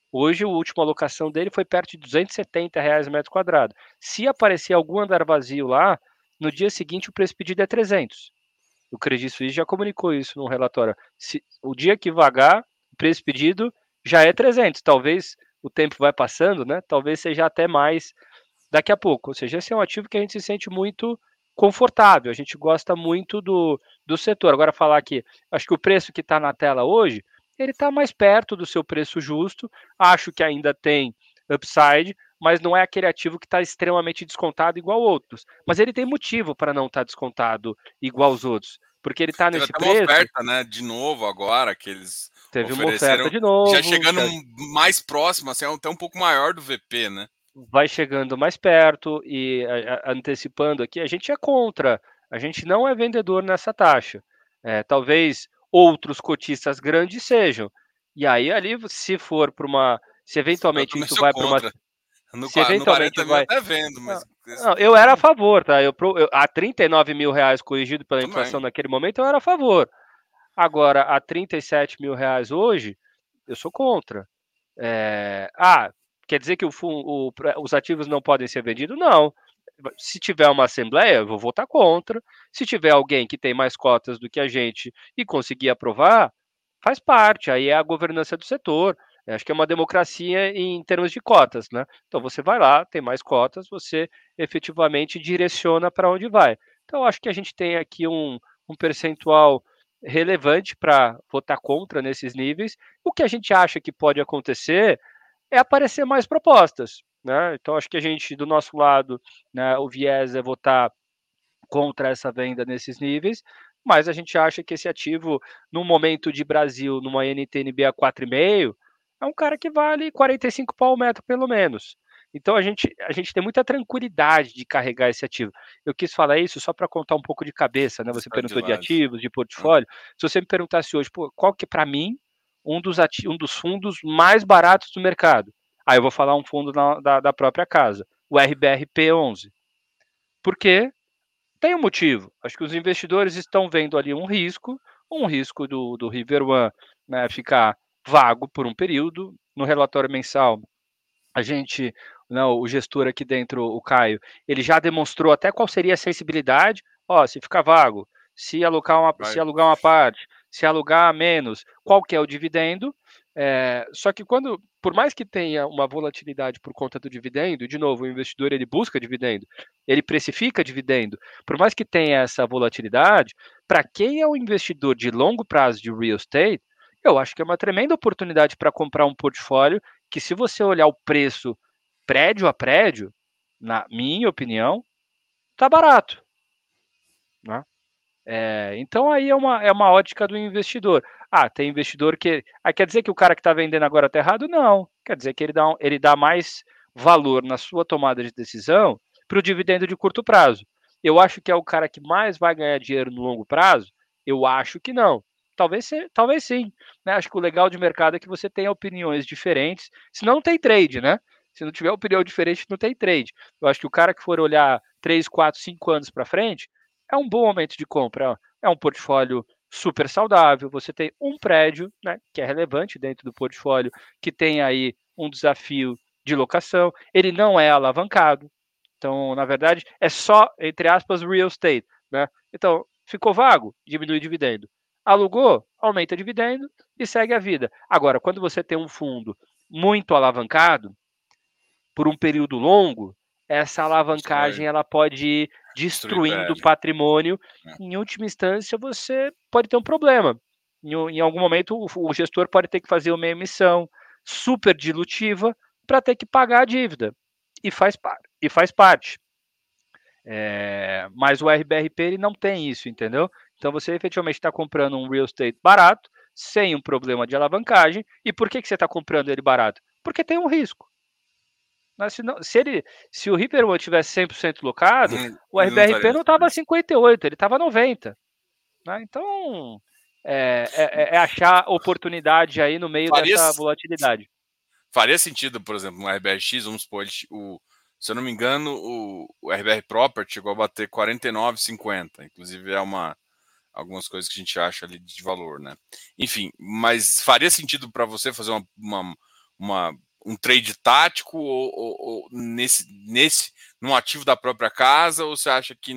S2: Hoje, a última alocação dele foi perto de 270 reais metro quadrado. Se aparecer algum andar vazio lá, no dia seguinte o preço pedido é 300. O Credit Suisse já comunicou isso no relatório. Se, o dia que vagar, o preço pedido já é 300. Talvez o tempo vai passando, né? Talvez seja até mais daqui a pouco. Ou seja, esse é um ativo que a gente se sente muito confortável. A gente gosta muito do, do setor. Agora, falar aqui, acho que o preço que está na tela hoje, ele está mais perto do seu preço justo. Acho que ainda tem upside, mas não é aquele ativo que está extremamente descontado igual outros. Mas ele tem motivo para não estar tá descontado igual os outros, porque ele está nesse preço. Uma
S1: oferta, né? De novo agora que eles
S2: teve uma oferta de novo,
S1: já chegando mais próximo, assim, até um pouco maior do VP, né?
S2: Vai chegando mais perto e a, a, antecipando aqui, a gente é contra, a gente não é vendedor nessa taxa. É, talvez outros cotistas grandes sejam. E aí ali, se for para uma, se eventualmente isso vai para uma
S1: no, se eventualmente no vai... até vendo, mas...
S2: Não, eu era a favor, tá? Eu, eu, a 39 mil reais corrigido pela Também. inflação naquele momento, eu era a favor. Agora, a 37 mil reais hoje, eu sou contra. É... Ah, quer dizer que o, o, os ativos não podem ser vendidos? Não. Se tiver uma assembleia, eu vou votar contra. Se tiver alguém que tem mais cotas do que a gente e conseguir aprovar, faz parte. Aí é a governança do setor. Acho que é uma democracia em termos de cotas, né? Então você vai lá, tem mais cotas, você efetivamente direciona para onde vai. Então acho que a gente tem aqui um, um percentual relevante para votar contra nesses níveis. O que a gente acha que pode acontecer é aparecer mais propostas, né? Então acho que a gente do nosso lado, né, o viés é votar contra essa venda nesses níveis, mas a gente acha que esse ativo, no momento de Brasil, numa NTNB a 4,5, é um cara que vale 45 pau o metro, pelo menos. Então a gente, a gente tem muita tranquilidade de carregar esse ativo. Eu quis falar isso só para contar um pouco de cabeça, né? Você perguntou de ativos, de portfólio. Se você me perguntasse hoje, pô, qual que para mim um dos, um dos fundos mais baratos do mercado? Aí eu vou falar um fundo na, da, da própria casa, o RBRP11. Por quê? Tem um motivo. Acho que os investidores estão vendo ali um risco, um risco do, do River One né, ficar vago por um período. No relatório mensal, a gente, não, né, o gestor aqui dentro, o Caio, ele já demonstrou até qual seria a sensibilidade. Ó, se ficar vago, se alocar uma, se alugar uma parte, se alugar menos, qual que é o dividendo? É, só que quando, por mais que tenha uma volatilidade por conta do dividendo, de novo, o investidor ele busca dividendo, ele precifica dividendo. Por mais que tenha essa volatilidade, para quem é o investidor de longo prazo de real estate, eu acho que é uma tremenda oportunidade para comprar um portfólio que, se você olhar o preço prédio a prédio, na minha opinião, tá barato. Né? É, então aí é uma, é uma ótica do investidor. Ah, tem investidor que. Ah, quer dizer que o cara que está vendendo agora está errado? Não. Quer dizer que ele dá, ele dá mais valor na sua tomada de decisão para o dividendo de curto prazo. Eu acho que é o cara que mais vai ganhar dinheiro no longo prazo? Eu acho que não. Talvez, talvez sim. Né? Acho que o legal de mercado é que você tenha opiniões diferentes, senão não tem trade, né? Se não tiver opinião diferente, não tem trade. Eu acho que o cara que for olhar 3, 4, 5 anos para frente, é um bom momento de compra. É um portfólio super saudável. Você tem um prédio, né, que é relevante dentro do portfólio, que tem aí um desafio de locação. Ele não é alavancado. Então, na verdade, é só, entre aspas, real estate. Né? Então, ficou vago, diminui dividendo. Alugou, aumenta dividendo e segue a vida. Agora, quando você tem um fundo muito alavancado, por um período longo, essa alavancagem ela pode ir destruindo o patrimônio. É. Em última instância, você pode ter um problema. Em, em algum momento, o, o, gestor pode ter que fazer uma emissão super dilutiva para ter que pagar a dívida. E faz, e faz parte. É, mas o RBRP ele não tem isso, entendeu? Então você efetivamente está comprando um real estate barato, sem um problema de alavancagem. E por que, que você está comprando ele barato? Porque tem um risco. Mas se, não, se, ele, se o Riverwood tivesse 100% locado, hum, o RBRP não estava 58, ele estava 90. Né? Então, é, é, é, achar oportunidade aí no meio faria, dessa volatilidade.
S1: Faria sentido, por exemplo, um RBRX, vamos supor, o, se eu não me engano, o, o RBR Property chegou a bater 49,50. Inclusive, é uma algumas coisas que a gente acha ali de valor, né? Enfim, mas faria sentido para você fazer uma, uma, uma um trade tático ou, ou, ou, nesse, nesse, num ativo da própria casa, ou você acha que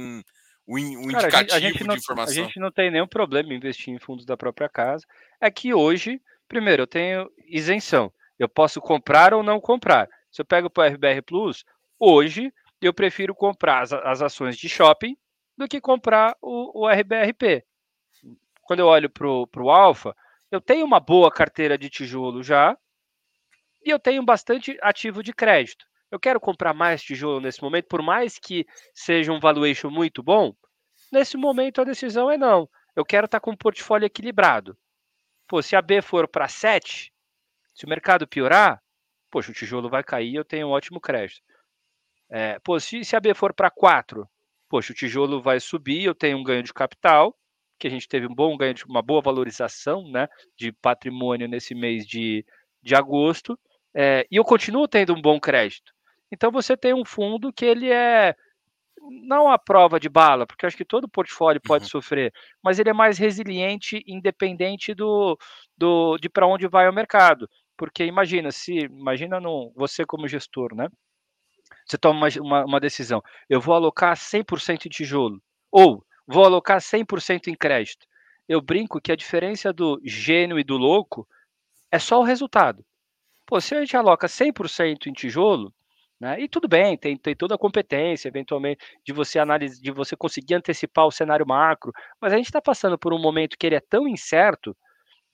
S1: o, indicativo Cara, a gente, a gente
S2: não,
S1: de informação.
S2: A gente não tem nenhum problema em investir em fundos da própria casa. É que hoje, primeiro, eu tenho isenção. Eu posso comprar ou não comprar. Se eu pego para o RBR Plus, hoje eu prefiro comprar as, as ações de shopping do que comprar o, o RBRP. Quando eu olho para o Alfa, eu tenho uma boa carteira de tijolo já, e eu tenho bastante ativo de crédito. Eu quero comprar mais tijolo nesse momento, por mais que seja um valuation muito bom. Nesse momento a decisão é não. Eu quero estar com um portfólio equilibrado. Pô, se a B for para 7, se o mercado piorar, poxa, o tijolo vai cair, eu tenho um ótimo crédito. É, pô, se, se a B for para 4, poxa, o tijolo vai subir, eu tenho um ganho de capital, que a gente teve um bom ganho, uma boa valorização né, de patrimônio nesse mês de, de agosto é, e eu continuo tendo um bom crédito. Então você tem um fundo que ele é não a prova de bala, porque acho que todo portfólio pode uhum. sofrer, mas ele é mais resiliente, independente do, do de para onde vai o mercado. Porque imagina, se imagina no, você como gestor, né? Você toma uma, uma, uma decisão. Eu vou alocar 100% em tijolo, ou vou alocar 100% em crédito. Eu brinco que a diferença do gênio e do louco é só o resultado. Pô, se a gente aloca 100% em tijolo, né, e tudo bem, tem, tem toda a competência, eventualmente, de você analisar, de você conseguir antecipar o cenário macro, mas a gente está passando por um momento que ele é tão incerto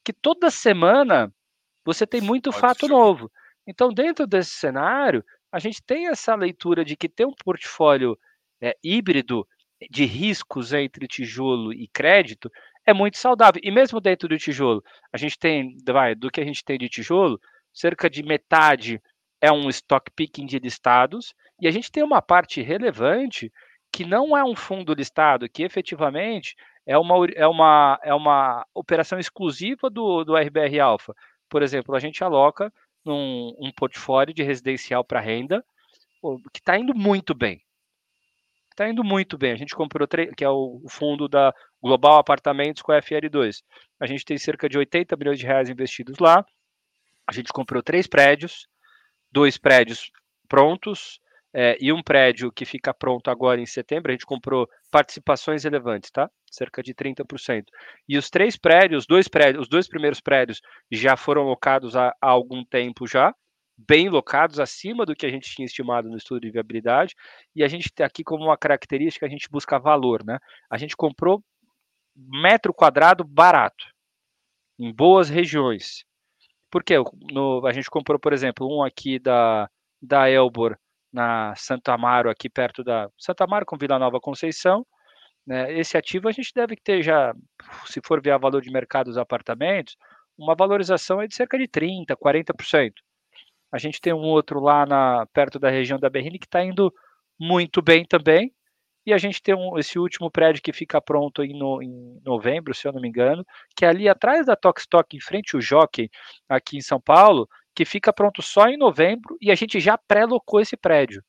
S2: que toda semana você tem muito Pode fato ser. novo. Então, dentro desse cenário, a gente tem essa leitura de que ter um portfólio é, híbrido de riscos entre tijolo e crédito é muito saudável. E mesmo dentro do tijolo, a gente tem, vai, do que a gente tem de tijolo, cerca de metade é um stock picking de listados, e a gente tem uma parte relevante que não é um fundo listado, que efetivamente é uma, é uma, é uma operação exclusiva do, do RBR Alpha. Por exemplo, a gente aloca num um portfólio de residencial para renda, que está indo muito bem. Está indo muito bem. A gente comprou, que é o fundo da Global Apartamentos com a FL2. A gente tem cerca de 80 milhões de reais investidos lá. A gente comprou três prédios, dois prédios prontos é, e um prédio que fica pronto agora em setembro. A gente comprou participações relevantes, tá? Cerca de 30%. E os três prédios, dois prédios, os dois primeiros prédios já foram locados há, há algum tempo já, bem locados, acima do que a gente tinha estimado no estudo de viabilidade. E a gente tem aqui como uma característica, a gente busca valor, né? A gente comprou metro quadrado barato, em boas regiões. Porque no, a gente comprou, por exemplo, um aqui da, da Elbor, na Santa Amaro, aqui perto da Santa Amaro com Vila Nova Conceição. Né? Esse ativo a gente deve ter já, se for ver o valor de mercado dos apartamentos, uma valorização é de cerca de 30%, 40%. A gente tem um outro lá na, perto da região da Berrini que está indo muito bem também, e a gente tem um, esse último prédio que fica pronto em, no, em, novembro, se eu não me engano, que é ali atrás da Tokstok, em frente ao Jockey, aqui em São Paulo, que fica pronto só em novembro, e a gente já pré-locou esse prédio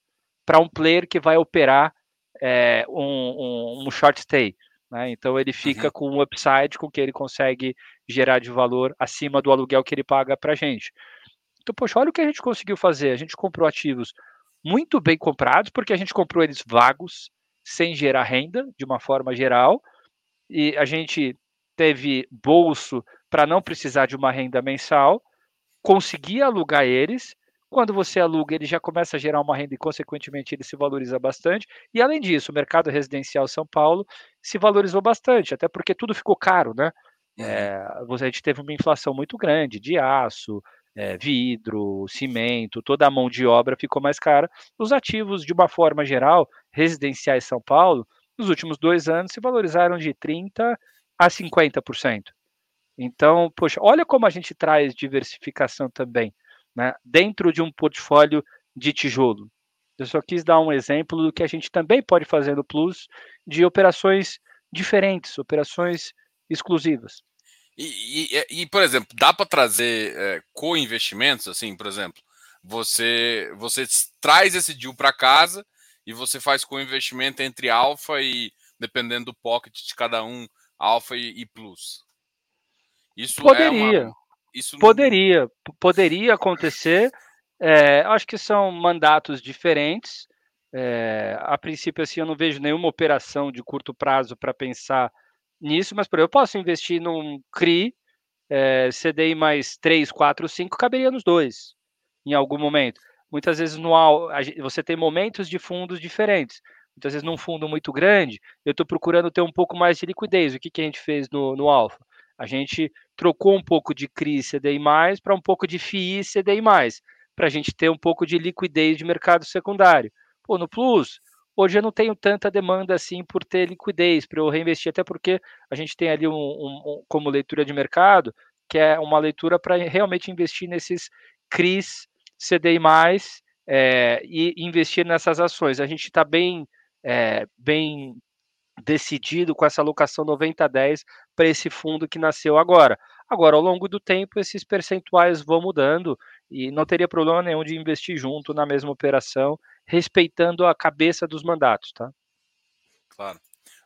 S2: para um player que vai operar é, um, um, um, short stay. Né? Então ele fica uhum. com um upside com que ele consegue gerar de valor acima do aluguel que ele paga para a gente. Então, poxa, olha o que a gente conseguiu fazer. A gente comprou ativos muito bem comprados, porque a gente comprou eles vagos, sem gerar renda, de uma forma geral, e a gente teve bolso para não precisar de uma renda mensal, conseguia alugar eles. Quando você aluga, ele já começa a gerar uma renda e, consequentemente, ele se valoriza bastante. E, além disso, o mercado residencial São Paulo se valorizou bastante, até porque tudo ficou caro, né? É, a gente teve uma inflação muito grande de aço, é, vidro, cimento, toda a mão de obra ficou mais cara. Os ativos, de uma forma geral, residenciais São Paulo, nos últimos dois anos se valorizaram de 30% a 50%. Então, poxa, olha como a gente traz diversificação também, né? Dentro de um portfólio de tijolo. Eu só quis dar um exemplo do que a gente também pode fazer no Plus de operações diferentes, operações exclusivas.
S1: E, e, e por exemplo, dá para trazer é, co-investimentos, assim, por exemplo, você você traz esse deal para casa e você faz co-investimento entre alfa e, dependendo do pocket de cada um, alfa e, e plus.
S2: Isso poderia. É uma, isso poderia, não... poderia acontecer. É, acho que são mandatos diferentes. É, a princípio, assim, eu não vejo nenhuma operação de curto prazo para pensar nisso, mas por eu posso investir num CRI, é, CDI mais 3, 4, 5, caberia nos dois, em algum momento. Muitas vezes no você tem momentos de fundos diferentes. Muitas vezes num fundo muito grande, eu estou procurando ter um pouco mais de liquidez. O que, que a gente fez no, no Alpha? A gente trocou um pouco de CRI CDI para um pouco de FII CDI para a gente ter um pouco de liquidez de mercado secundário. Pô, no Plus, Hoje eu não tenho tanta demanda assim por ter liquidez para eu reinvestir, até porque a gente tem ali um, um, um como leitura de mercado, que é uma leitura para realmente investir nesses CRIs, CDI+, é, e investir nessas ações. A gente está bem, é, bem decidido com essa alocação 90-10 para esse fundo que nasceu agora. Agora, ao longo do tempo, esses percentuais vão mudando e não teria problema nenhum de investir junto na mesma operação respeitando a cabeça dos mandatos, tá?
S1: Claro.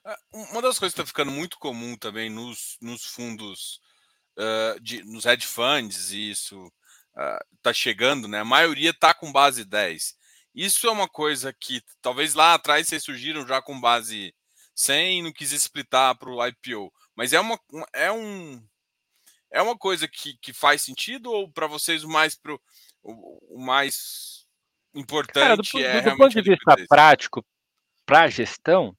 S1: Ah, uma das coisas que está ficando muito comum também nos, nos fundos, uh, de, nos hedge funds, e isso está uh, chegando, né? A maioria está com base 10. Isso é uma coisa que talvez lá atrás vocês surgiram já com base 100 e não quis explitar para o IPO. Mas é uma, é um, é uma coisa que, que faz sentido ou para vocês mais, pro, o, o mais importante Cara, do, é
S2: do, do ponto de vista prático para a gestão,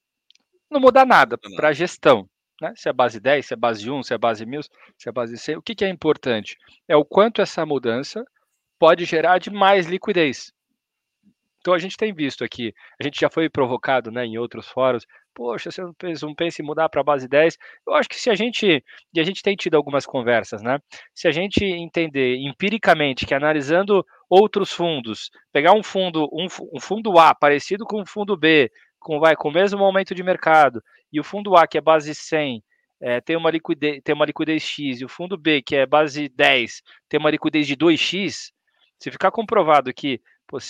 S2: não muda nada para a gestão. Né? Se é base 10, se é base 1, se é base 1000, se é base 100, o que, que é importante? É o quanto essa mudança pode gerar de mais liquidez. Então a gente tem visto aqui, a gente já foi provocado né, em outros fóruns, poxa, você não pensa, não pensa em mudar para a base 10? Eu acho que se a gente, e a gente tem tido algumas conversas, né? Se a gente entender empiricamente que analisando outros fundos, pegar um fundo, um, um fundo A parecido com o fundo B, com, vai, com o mesmo aumento de mercado, e o fundo A, que é base 100, é, tem, uma liquidez, tem uma liquidez X, e o fundo B, que é base 10, tem uma liquidez de 2X, se ficar comprovado que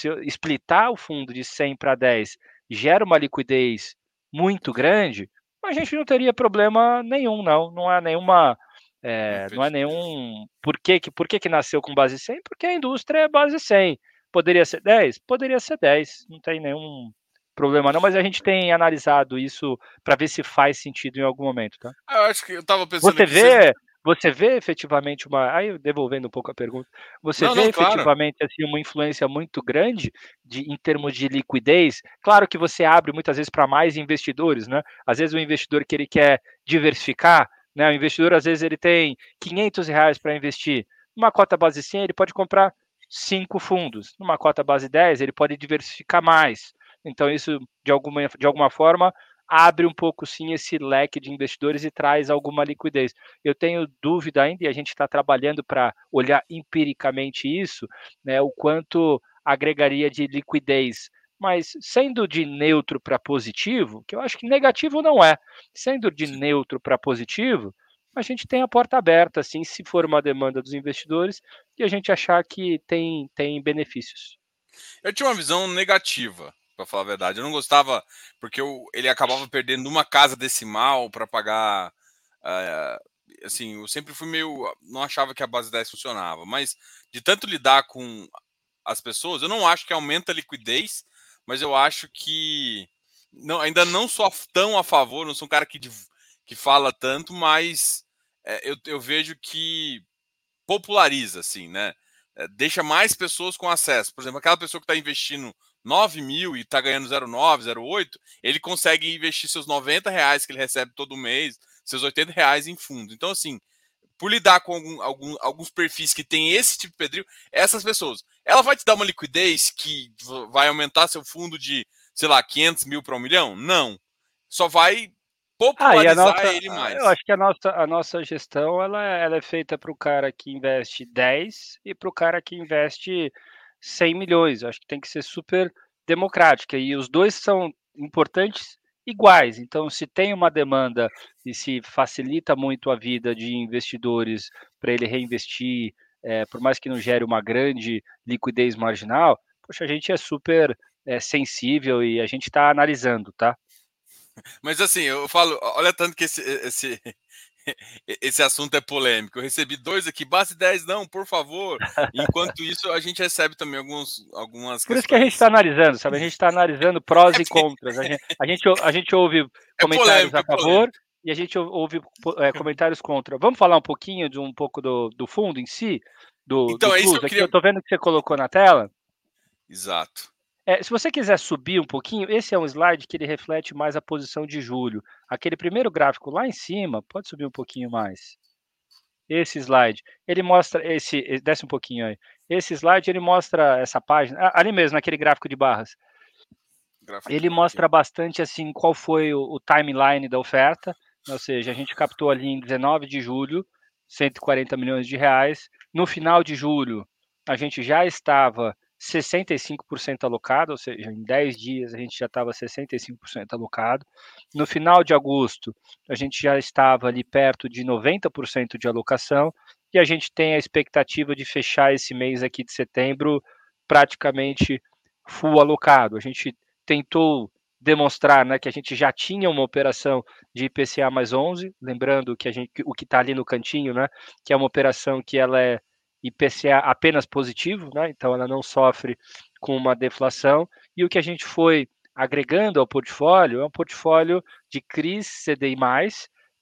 S2: eu splitar o fundo de 100 para 10 gera uma liquidez muito grande, a gente não teria problema nenhum, não. Não há nenhuma. É, não há nenhum. Por que, que, por que, que nasceu com base 100? Porque a indústria é base 100. Poderia ser 10? Poderia ser 10. Não tem nenhum problema, não, mas a gente tem analisado isso para ver se faz sentido em algum momento, tá?
S1: Eu acho que eu estava pensando.
S2: Você vê, você vê efetivamente uma. Aí, devolvendo um pouco a pergunta, você não, vê não, efetivamente claro. assim, uma influência muito grande de, em termos de liquidez? Claro que você abre muitas vezes para mais investidores, né? Às vezes o investidor que ele quer diversificar, né? O investidor, às vezes, ele tem 500 reais para investir. Numa cota base 100, ele pode comprar cinco fundos. Numa cota base 10, ele pode diversificar mais. Então, isso, de alguma, de alguma forma, abre um pouco sim esse leque de investidores e traz alguma liquidez. Eu tenho dúvida ainda, e a gente está trabalhando para olhar empiricamente isso, né, o quanto agregaria de liquidez. Mas sendo de neutro para positivo, que eu acho que negativo não é, sendo de neutro para positivo, a gente tem a porta aberta, assim, se for uma demanda dos investidores e a gente achar que tem, tem benefícios.
S1: Eu tinha uma visão negativa para falar a verdade. Eu não gostava, porque eu, ele acabava perdendo uma casa decimal para pagar. Uh, assim, eu sempre fui meio. Não achava que a base 10 funcionava, mas de tanto lidar com as pessoas, eu não acho que aumenta a liquidez, mas eu acho que. Não, ainda não sou tão a favor, não sou um cara que, que fala tanto, mas é, eu, eu vejo que populariza, assim, né? É, deixa mais pessoas com acesso. Por exemplo, aquela pessoa que está investindo 9 mil e está ganhando 0,9, 0,8, ele consegue investir seus 90 reais que ele recebe todo mês, seus 80 reais em fundo. Então, assim, por lidar com algum, algum, alguns perfis que tem esse tipo de pedrinho, essas pessoas, ela vai te dar uma liquidez que vai aumentar seu fundo de, sei lá, 500 mil para um milhão? Não. Só vai popularizar ah, nossa, ele mais.
S2: Eu acho que a nossa, a nossa gestão ela, ela é feita para o cara que investe 10 e para o cara que investe 100 milhões. Eu acho que tem que ser super democrática. E os dois são importantes iguais. Então, se tem uma demanda e se facilita muito a vida de investidores para ele reinvestir, é, por mais que não gere uma grande liquidez marginal, poxa, a gente é super é, sensível e a gente está analisando, tá?
S1: Mas assim, eu falo, olha tanto que esse, esse, esse assunto é polêmico. Eu recebi dois aqui, base 10 não, por favor. Enquanto isso, a gente recebe também alguns, algumas
S2: Por isso que a gente está analisando, sabe? A gente está analisando prós é e contras. A gente, a gente, a gente ouve é comentários polêmico, a é favor e a gente ouve é, comentários contra. Vamos falar um pouquinho de um pouco do, do fundo em si? Do, então, do é isso que eu queria... Aqui eu tô vendo que você colocou na tela.
S1: Exato.
S2: É, se você quiser subir um pouquinho, esse é um slide que ele reflete mais a posição de julho. Aquele primeiro gráfico lá em cima, pode subir um pouquinho mais. Esse slide, ele mostra esse, desce um pouquinho aí. Esse slide ele mostra essa página, ali mesmo, naquele gráfico de barras. Gráfico ele mostra bastante assim qual foi o, o timeline da oferta, ou seja, a gente captou ali em 19 de julho 140 milhões de reais. No final de julho, a gente já estava 65% alocado, ou seja, em 10 dias a gente já estava 65% alocado. No final de agosto, a gente já estava ali perto de 90% de alocação, e a gente tem a expectativa de fechar esse mês aqui de setembro praticamente full alocado. A gente tentou demonstrar né, que a gente já tinha uma operação de IPCA mais 11, lembrando que a gente, o que está ali no cantinho, né, que é uma operação que ela é IPCA apenas positivo, né? então ela não sofre com uma deflação, e o que a gente foi agregando ao portfólio é um portfólio de CRIs CDI+,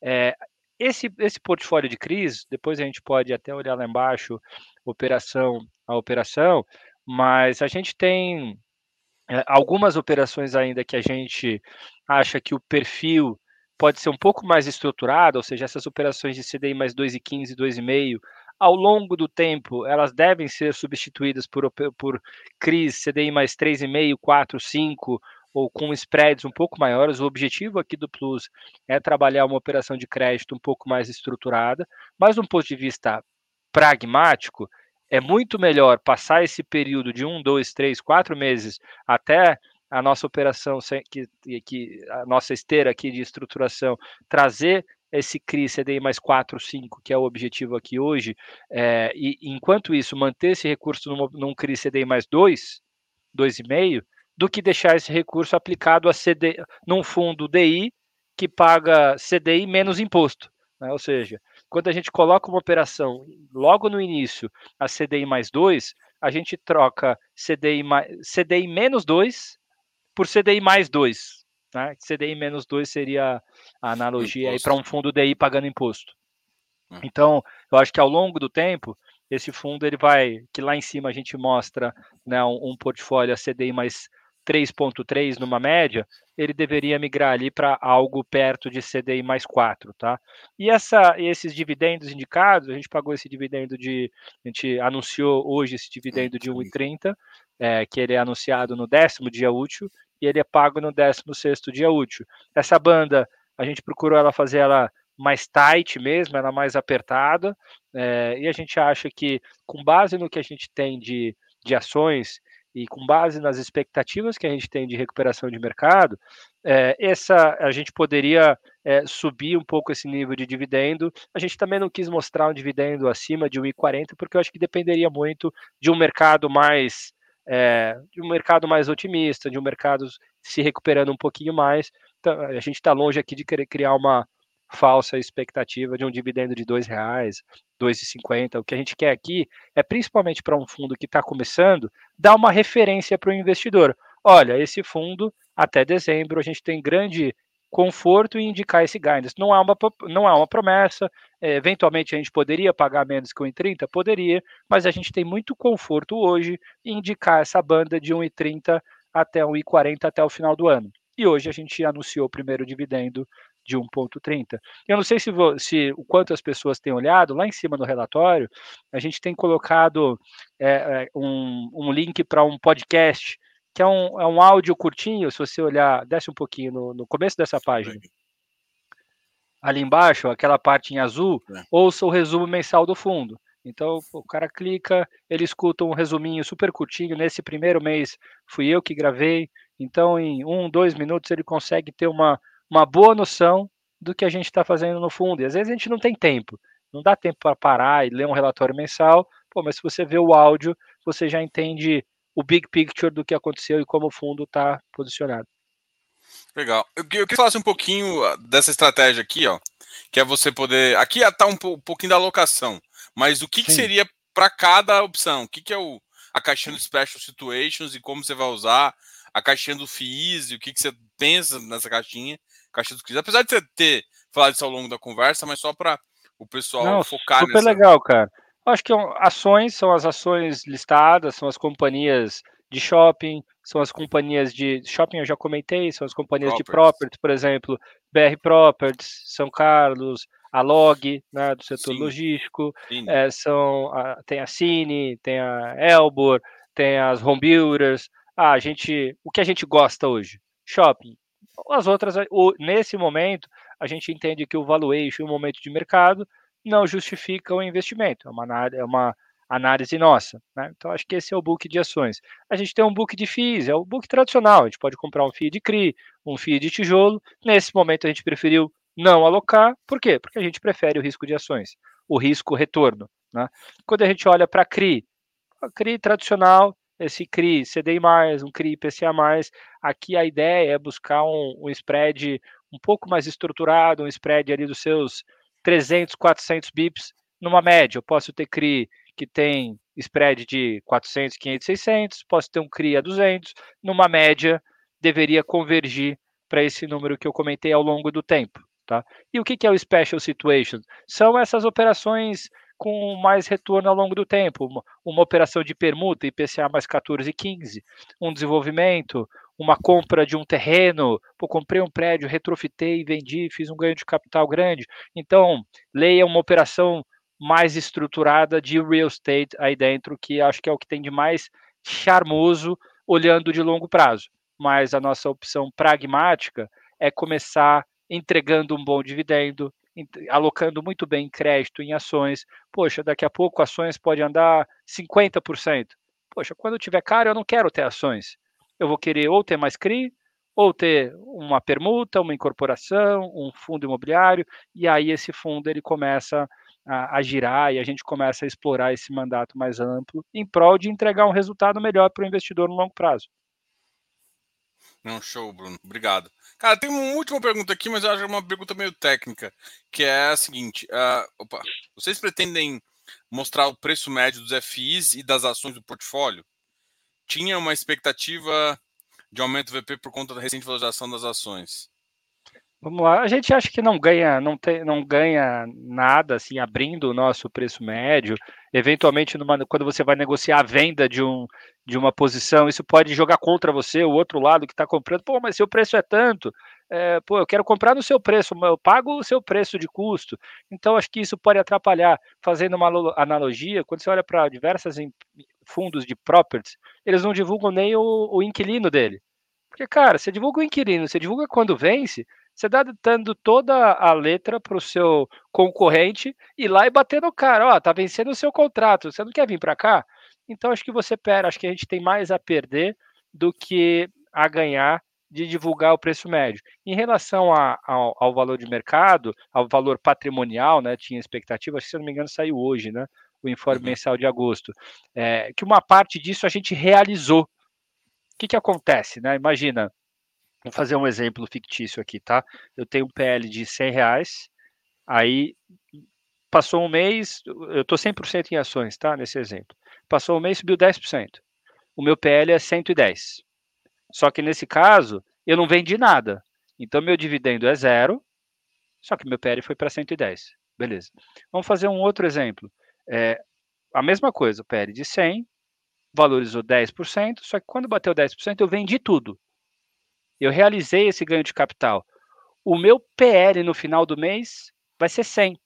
S2: é, esse, esse portfólio de CRIs, depois a gente pode até olhar lá embaixo, operação a operação, mas a gente tem é, algumas operações ainda que a gente acha que o perfil pode ser um pouco mais estruturado, ou seja, essas operações de CDI mais 2,15, 2,5, ao longo do tempo, elas devem ser substituídas por, por CRIs, CDI mais 3,5, 4, 5, ou com spreads um pouco maiores. O objetivo aqui do Plus é trabalhar uma operação de crédito um pouco mais estruturada, mas do ponto de vista pragmático, é muito melhor passar esse período de um, dois, três, quatro meses até a nossa operação, que, que a nossa esteira aqui de estruturação, trazer esse CRI CDI mais 4, 5, que é o objetivo aqui hoje, é, e enquanto isso, manter esse recurso num, num CRI CDI mais 2, 2,5, do que deixar esse recurso aplicado a CD, num fundo DI que paga CDI menos imposto. Né? Ou seja, quando a gente coloca uma operação logo no início a CDI mais 2, a gente troca CDI, mais, CDI menos 2 por CDI mais 2. Né? CDI menos 2 seria a analogia para um fundo DI pagando imposto. Hum. Então, eu acho que ao longo do tempo, esse fundo ele vai, que lá em cima a gente mostra né, um, um portfólio a CDI mais 3.3 numa média, ele deveria migrar ali para algo perto de CDI mais 4, tá? E essa, esses dividendos indicados, a gente pagou esse dividendo de, a gente anunciou hoje esse dividendo de 1,30, é, que ele é anunciado no décimo dia útil, e ele é pago no 16º dia útil. Essa banda, a gente procurou ela fazer ela mais tight mesmo, ela mais apertada, é, e a gente acha que, com base no que a gente tem de, de ações e com base nas expectativas que a gente tem de recuperação de mercado, é, essa a gente poderia é, subir um pouco esse nível de dividendo. A gente também não quis mostrar um dividendo acima de 1,40, porque eu acho que dependeria muito de um mercado mais é, de um mercado mais otimista, de um mercado se recuperando um pouquinho mais. Então, a gente está longe aqui de querer criar uma falsa expectativa de um dividendo de R$ reais, 2,50. O que a gente quer aqui é, principalmente para um fundo que está começando, dar uma referência para o investidor. Olha, esse fundo, até dezembro, a gente tem grande conforto em indicar esse guidance. Não há uma, não há uma promessa, é, eventualmente a gente poderia pagar menos que 1,30? Poderia, mas a gente tem muito conforto hoje em indicar essa banda de 1,30 até 1,40 até o final do ano. E hoje a gente anunciou o primeiro dividendo de 1,30. Eu não sei se, se o quanto as pessoas têm olhado, lá em cima no relatório, a gente tem colocado é, um, um link para um podcast que é um, é um áudio curtinho, se você olhar, desce um pouquinho no, no começo dessa página. Ali embaixo, aquela parte em azul, é. ouça o resumo mensal do fundo. Então o cara clica, ele escuta um resuminho super curtinho. Nesse primeiro mês fui eu que gravei. Então, em um, dois minutos, ele consegue ter uma, uma boa noção do que a gente está fazendo no fundo. E às vezes a gente não tem tempo, não dá tempo para parar e ler um relatório mensal. Pô, mas se você vê o áudio, você já entende o big picture do que aconteceu e como o fundo está posicionado.
S1: Legal. Eu, eu queria falar um pouquinho ah, dessa estratégia aqui, ó, que é você poder. Aqui está um, um, pouquinho da alocação, mas o que, que seria para cada opção? O que, que é o, a caixinha do Special Situations e como você vai usar? A caixinha do FIIs e o que, que você pensa nessa caixinha? Caixinha do FIIs. Apesar de você ter falado isso ao longo da conversa, mas só para o pessoal Não, focar
S2: super nessa... legal, cara. Acho que ações são as ações listadas, são as companhias de shopping, são as companhias de shopping, eu já comentei, são as companhias Properties. de property, por exemplo, BR Properties, São Carlos, a Log, né, do setor logístico, é, são a, tem a Cine, tem a Elbor, tem as home builders. Ah, a gente, o que a gente gosta hoje? Shopping. As outras, o, nesse momento, a gente entende que o valuation, o momento de mercado, não justifica o investimento. É uma, é uma análise nossa. Né? Então, acho que esse é o book de ações. A gente tem um book de FIIs, é o book tradicional. A gente pode comprar um FII de CRI, um FII de tijolo. Nesse momento, a gente preferiu não alocar. Por quê? Porque a gente prefere o risco de ações, o risco retorno. Né? Quando a gente olha para CRI, a CRI tradicional, esse CRI CDI+, um CRI IPCA+, aqui a ideia é buscar um, um spread um pouco mais estruturado, um spread ali dos seus 300, 400 bips numa média. Eu posso ter CRI que tem spread de 400, 500, 600, posso ter um CRI a 200, numa média deveria convergir para esse número que eu comentei ao longo do tempo. Tá? E o que, é o Special Situation? São essas operações com mais retorno ao longo do tempo. Uma, uma operação de permuta, IPCA mais 14,15, um desenvolvimento, uma compra de um terreno, pô, comprei um prédio, retrofitei, vendi, fiz um ganho de capital grande. Então, leia uma operação mais estruturada de real estate aí dentro, que acho que é o que tem de mais charmoso olhando de longo prazo. Mas a nossa opção pragmática é começar entregando um bom dividendo, alocando muito bem crédito em ações. Poxa, daqui a pouco ações podem andar 50%. Poxa, quando tiver caro, eu não quero ter ações eu vou querer ou ter mais CRI, ou ter uma permuta, uma incorporação, um fundo imobiliário, e aí esse fundo ele começa a, a, girar e a gente começa a explorar esse mandato mais amplo em prol de entregar um resultado melhor para o investidor no longo prazo.
S1: Não, show, Bruno. Obrigado. Cara, tem uma última pergunta aqui, mas eu acho uma pergunta meio técnica, que é a seguinte: uh, opa, vocês pretendem mostrar o preço médio dos FIs e das ações do portfólio? Tinha uma expectativa de aumento do VP por conta da recente valorização das ações?
S2: Vamos lá, a gente acha que não ganha, não, tem, não ganha nada assim abrindo o nosso preço médio. Eventualmente, numa, quando você vai negociar a venda de, um, de uma posição, isso pode jogar contra você, o outro lado que está comprando. Pô, mas seu preço é tanto, é, pô, eu quero comprar no seu preço, eu pago o seu preço de custo. Então, acho que isso pode atrapalhar. Fazendo uma analogia, quando você olha para diversas fundos de properties, eles não divulgam nem o, o inquilino dele. Porque, cara, você divulga o inquilino, você divulga quando vence, você está dando toda a letra para o seu concorrente ir lá e bater no cara. Ó, tá vencendo o seu contrato, você não quer vir para cá? Então acho que você pera, acho que a gente tem mais a perder do que a ganhar de divulgar o preço médio. Em relação a, ao, ao, valor de mercado, ao valor patrimonial, né, tinha expectativa, se eu não me engano saiu hoje, né, o informe mensal de agosto, é, que uma parte disso a gente realizou. O que, que acontece? Né? Imagina, vou fazer um exemplo fictício aqui, tá? Eu tenho um PL de 100 reais, aí passou um mês, eu estou 100% em ações, tá? Nesse exemplo. Passou um mês, subiu 10%. O meu PL é 110. Só que nesse caso, eu não vendi nada. Então, meu dividendo é zero, só que meu PL foi para 110. Beleza. Vamos fazer um outro exemplo. É, a mesma coisa, o PL de 100, valorizou 10%, só que quando bateu 10%, eu vendi tudo. Eu realizei esse ganho de capital. O meu PL no final do mês vai ser 100.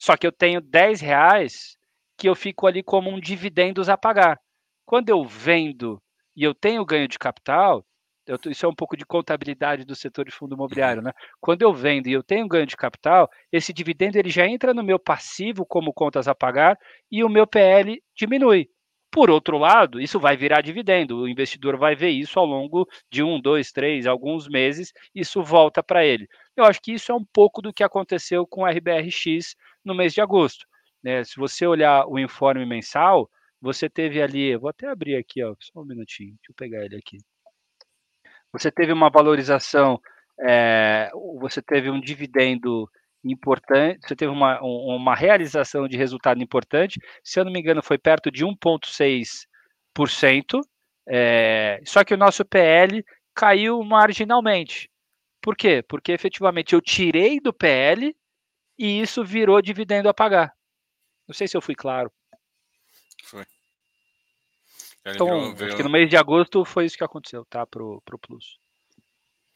S2: Só que eu tenho 10 reais que eu fico ali como um dividendos a pagar. Quando eu vendo e eu tenho ganho de capital, eu, isso é um pouco de contabilidade do setor de fundo imobiliário, né? Quando eu vendo e eu tenho ganho de capital, esse dividendo ele já entra no meu passivo como contas a pagar e o meu PL diminui. Por outro lado, isso vai virar dividendo. O investidor vai ver isso ao longo de um, dois, três, alguns meses, isso volta para ele. Eu acho que isso é um pouco do que aconteceu com o RBRX no mês de agosto. Né? Se você olhar o informe mensal, você teve ali, vou até abrir aqui, ó, só um minutinho, deixa eu pegar ele aqui. Você teve uma valorização, é, você teve um dividendo importante, você teve uma, uma realização de resultado importante, se eu não me engano, foi perto de 1,6%, é, só que o nosso PL caiu marginalmente. Por quê? Porque efetivamente eu tirei do PL e isso virou dividendo a pagar. Não sei se eu fui claro. Então, virou, virou... acho que no mês de agosto foi isso que aconteceu, tá? Pro, pro Plus.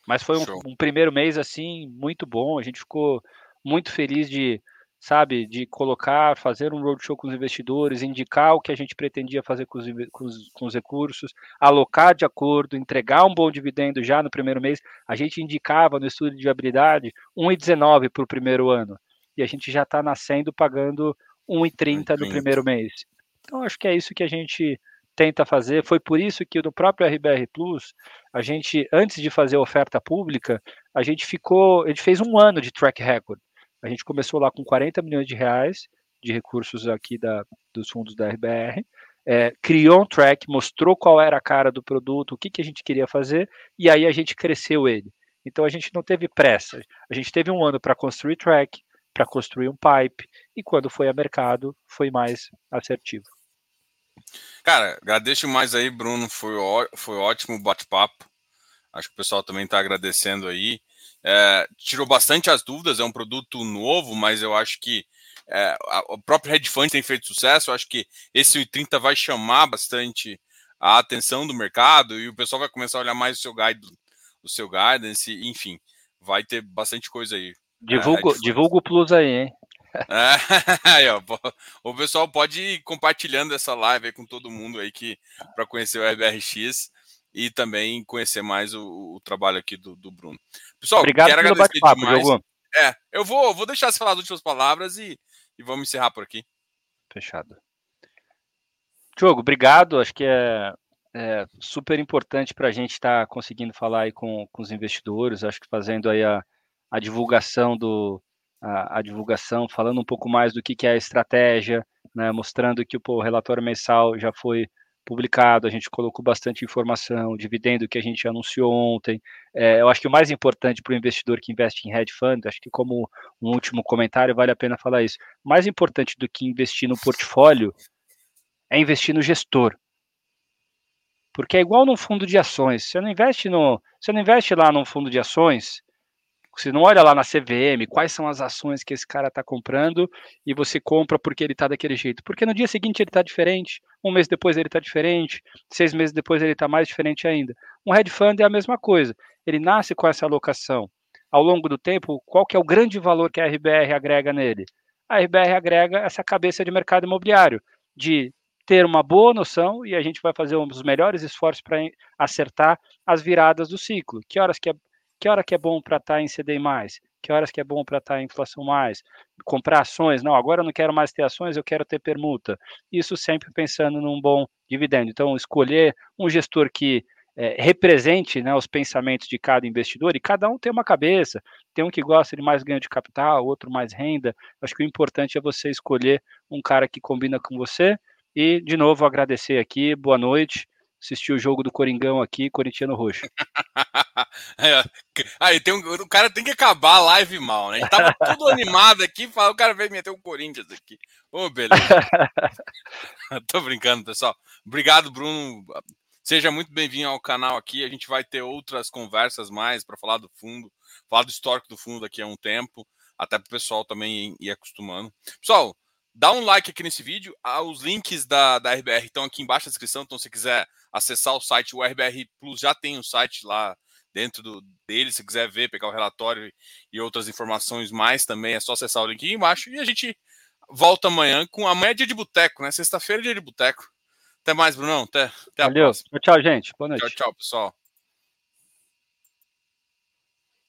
S2: Mas foi um, um, primeiro mês, assim, muito bom. A gente ficou muito feliz de, sabe, de colocar, fazer um roadshow com os investidores, indicar o que a gente pretendia fazer com os, com os, com os recursos, alocar de acordo, entregar um bom dividendo já no primeiro mês. A gente indicava no estudo de viabilidade 1,19 para o primeiro ano. E a gente já está nascendo pagando 1,30 no primeiro mês. Então, acho que é isso que a gente tenta fazer. Foi por isso que no próprio RBR Plus, a gente, antes de fazer a oferta pública, a gente ficou, a gente fez um ano de track record. A gente começou lá com 40 milhões de reais de recursos aqui da, dos fundos da RBR, é, criou um track, mostrou qual era a cara do produto, o que, que a gente queria fazer, e aí a gente cresceu ele. Então a gente não teve pressa. A gente teve um ano para construir track, para construir um pipe, e quando foi a mercado, foi mais assertivo.
S1: Cara, agradeço mais aí, Bruno. Foi, ó, foi ótimo o bate-papo. Acho que o pessoal também está agradecendo aí. É, tirou bastante as dúvidas, é um produto novo, mas eu acho que é, o próprio Red Fund tem feito sucesso. Eu acho que esse 30 vai chamar bastante a atenção do mercado e o pessoal vai começar a olhar mais o seu guide, o seu guidance, enfim, vai ter bastante coisa aí.
S2: Divulga, é, divulga o Plus aí, hein?
S1: Aí, ó, o pessoal pode ir compartilhando essa live aí com todo mundo aí que para conhecer o RBRX e também conhecer mais o, o trabalho aqui do, do, Bruno. Pessoal, Obrigado quero agradecer demais. Diogo. É, eu vou, vou deixar você falar as últimas palavras e, e vamos encerrar por aqui.
S2: Fechado. Diogo, obrigado. Acho que é, é super importante para a gente estar tá conseguindo falar aí com, com os investidores. Acho que fazendo aí a, a divulgação do, a, a, divulgação, falando um pouco mais do que, que é a estratégia, né, mostrando que pô, o relatório mensal já foi publicado, a gente colocou bastante informação, dividendo que a gente anunciou ontem. É, eu acho que o mais importante para o investidor que investe em hedge fund, acho que como um último comentário vale a pena falar isso, mais importante do que investir no portfólio é investir no gestor. Porque é igual num fundo de ações. Você não investe no, você não investe lá num fundo de ações você não olha lá na CVM quais são as ações que esse cara está comprando e você compra porque ele está daquele jeito. Porque no dia seguinte ele está diferente, um mês depois ele está diferente, seis meses depois ele está mais diferente ainda. Um hedge fund é a mesma coisa. Ele nasce com essa alocação. Ao longo do tempo, qual que é o grande valor que a RBR agrega nele? A RBR agrega essa cabeça de mercado imobiliário, de ter uma boa noção e a gente vai fazer um dos melhores esforços para acertar as viradas do ciclo. Que horas que é que hora que é bom para estar tá em CDI mais? Que horas que é bom para estar tá em inflação mais? Comprar ações? Não, agora eu não quero mais ter ações, eu quero ter permuta. Isso sempre pensando num bom dividendo. Então, escolher um gestor que é, represente né, os pensamentos de cada investidor, e cada um tem uma cabeça, tem um que gosta de mais ganho de capital, outro mais renda. Acho que o importante é você escolher um cara que combina com você. E, de novo, agradecer aqui, boa noite assistir o jogo do Coringão aqui, Corintiano Roxo.
S1: Aí tem um, o cara tem que acabar a live mal, né? Ele tava tudo animado aqui, fala, o cara veio meter um Corinthians aqui. Ô, oh, beleza. Tô brincando, pessoal. Obrigado, Bruno. Seja muito bem-vindo ao canal aqui. A gente vai ter outras conversas mais para falar do fundo, falar do histórico do fundo daqui a um tempo, até para o pessoal também ir acostumando. Pessoal, dá um like aqui nesse vídeo. Ah, os links da, da RBR estão aqui embaixo na descrição, então se quiser acessar o site, o RBR Plus já tem um site lá dentro do, dele, se quiser ver, pegar o relatório e outras informações mais também, é só acessar o link aqui embaixo e a gente volta amanhã com a média de boteco, né? Sexta-feira é dia de boteco. Até mais, Brunão. Até, até
S2: Valeu. Tchau, gente. Boa noite.
S1: Tchau, tchau, pessoal.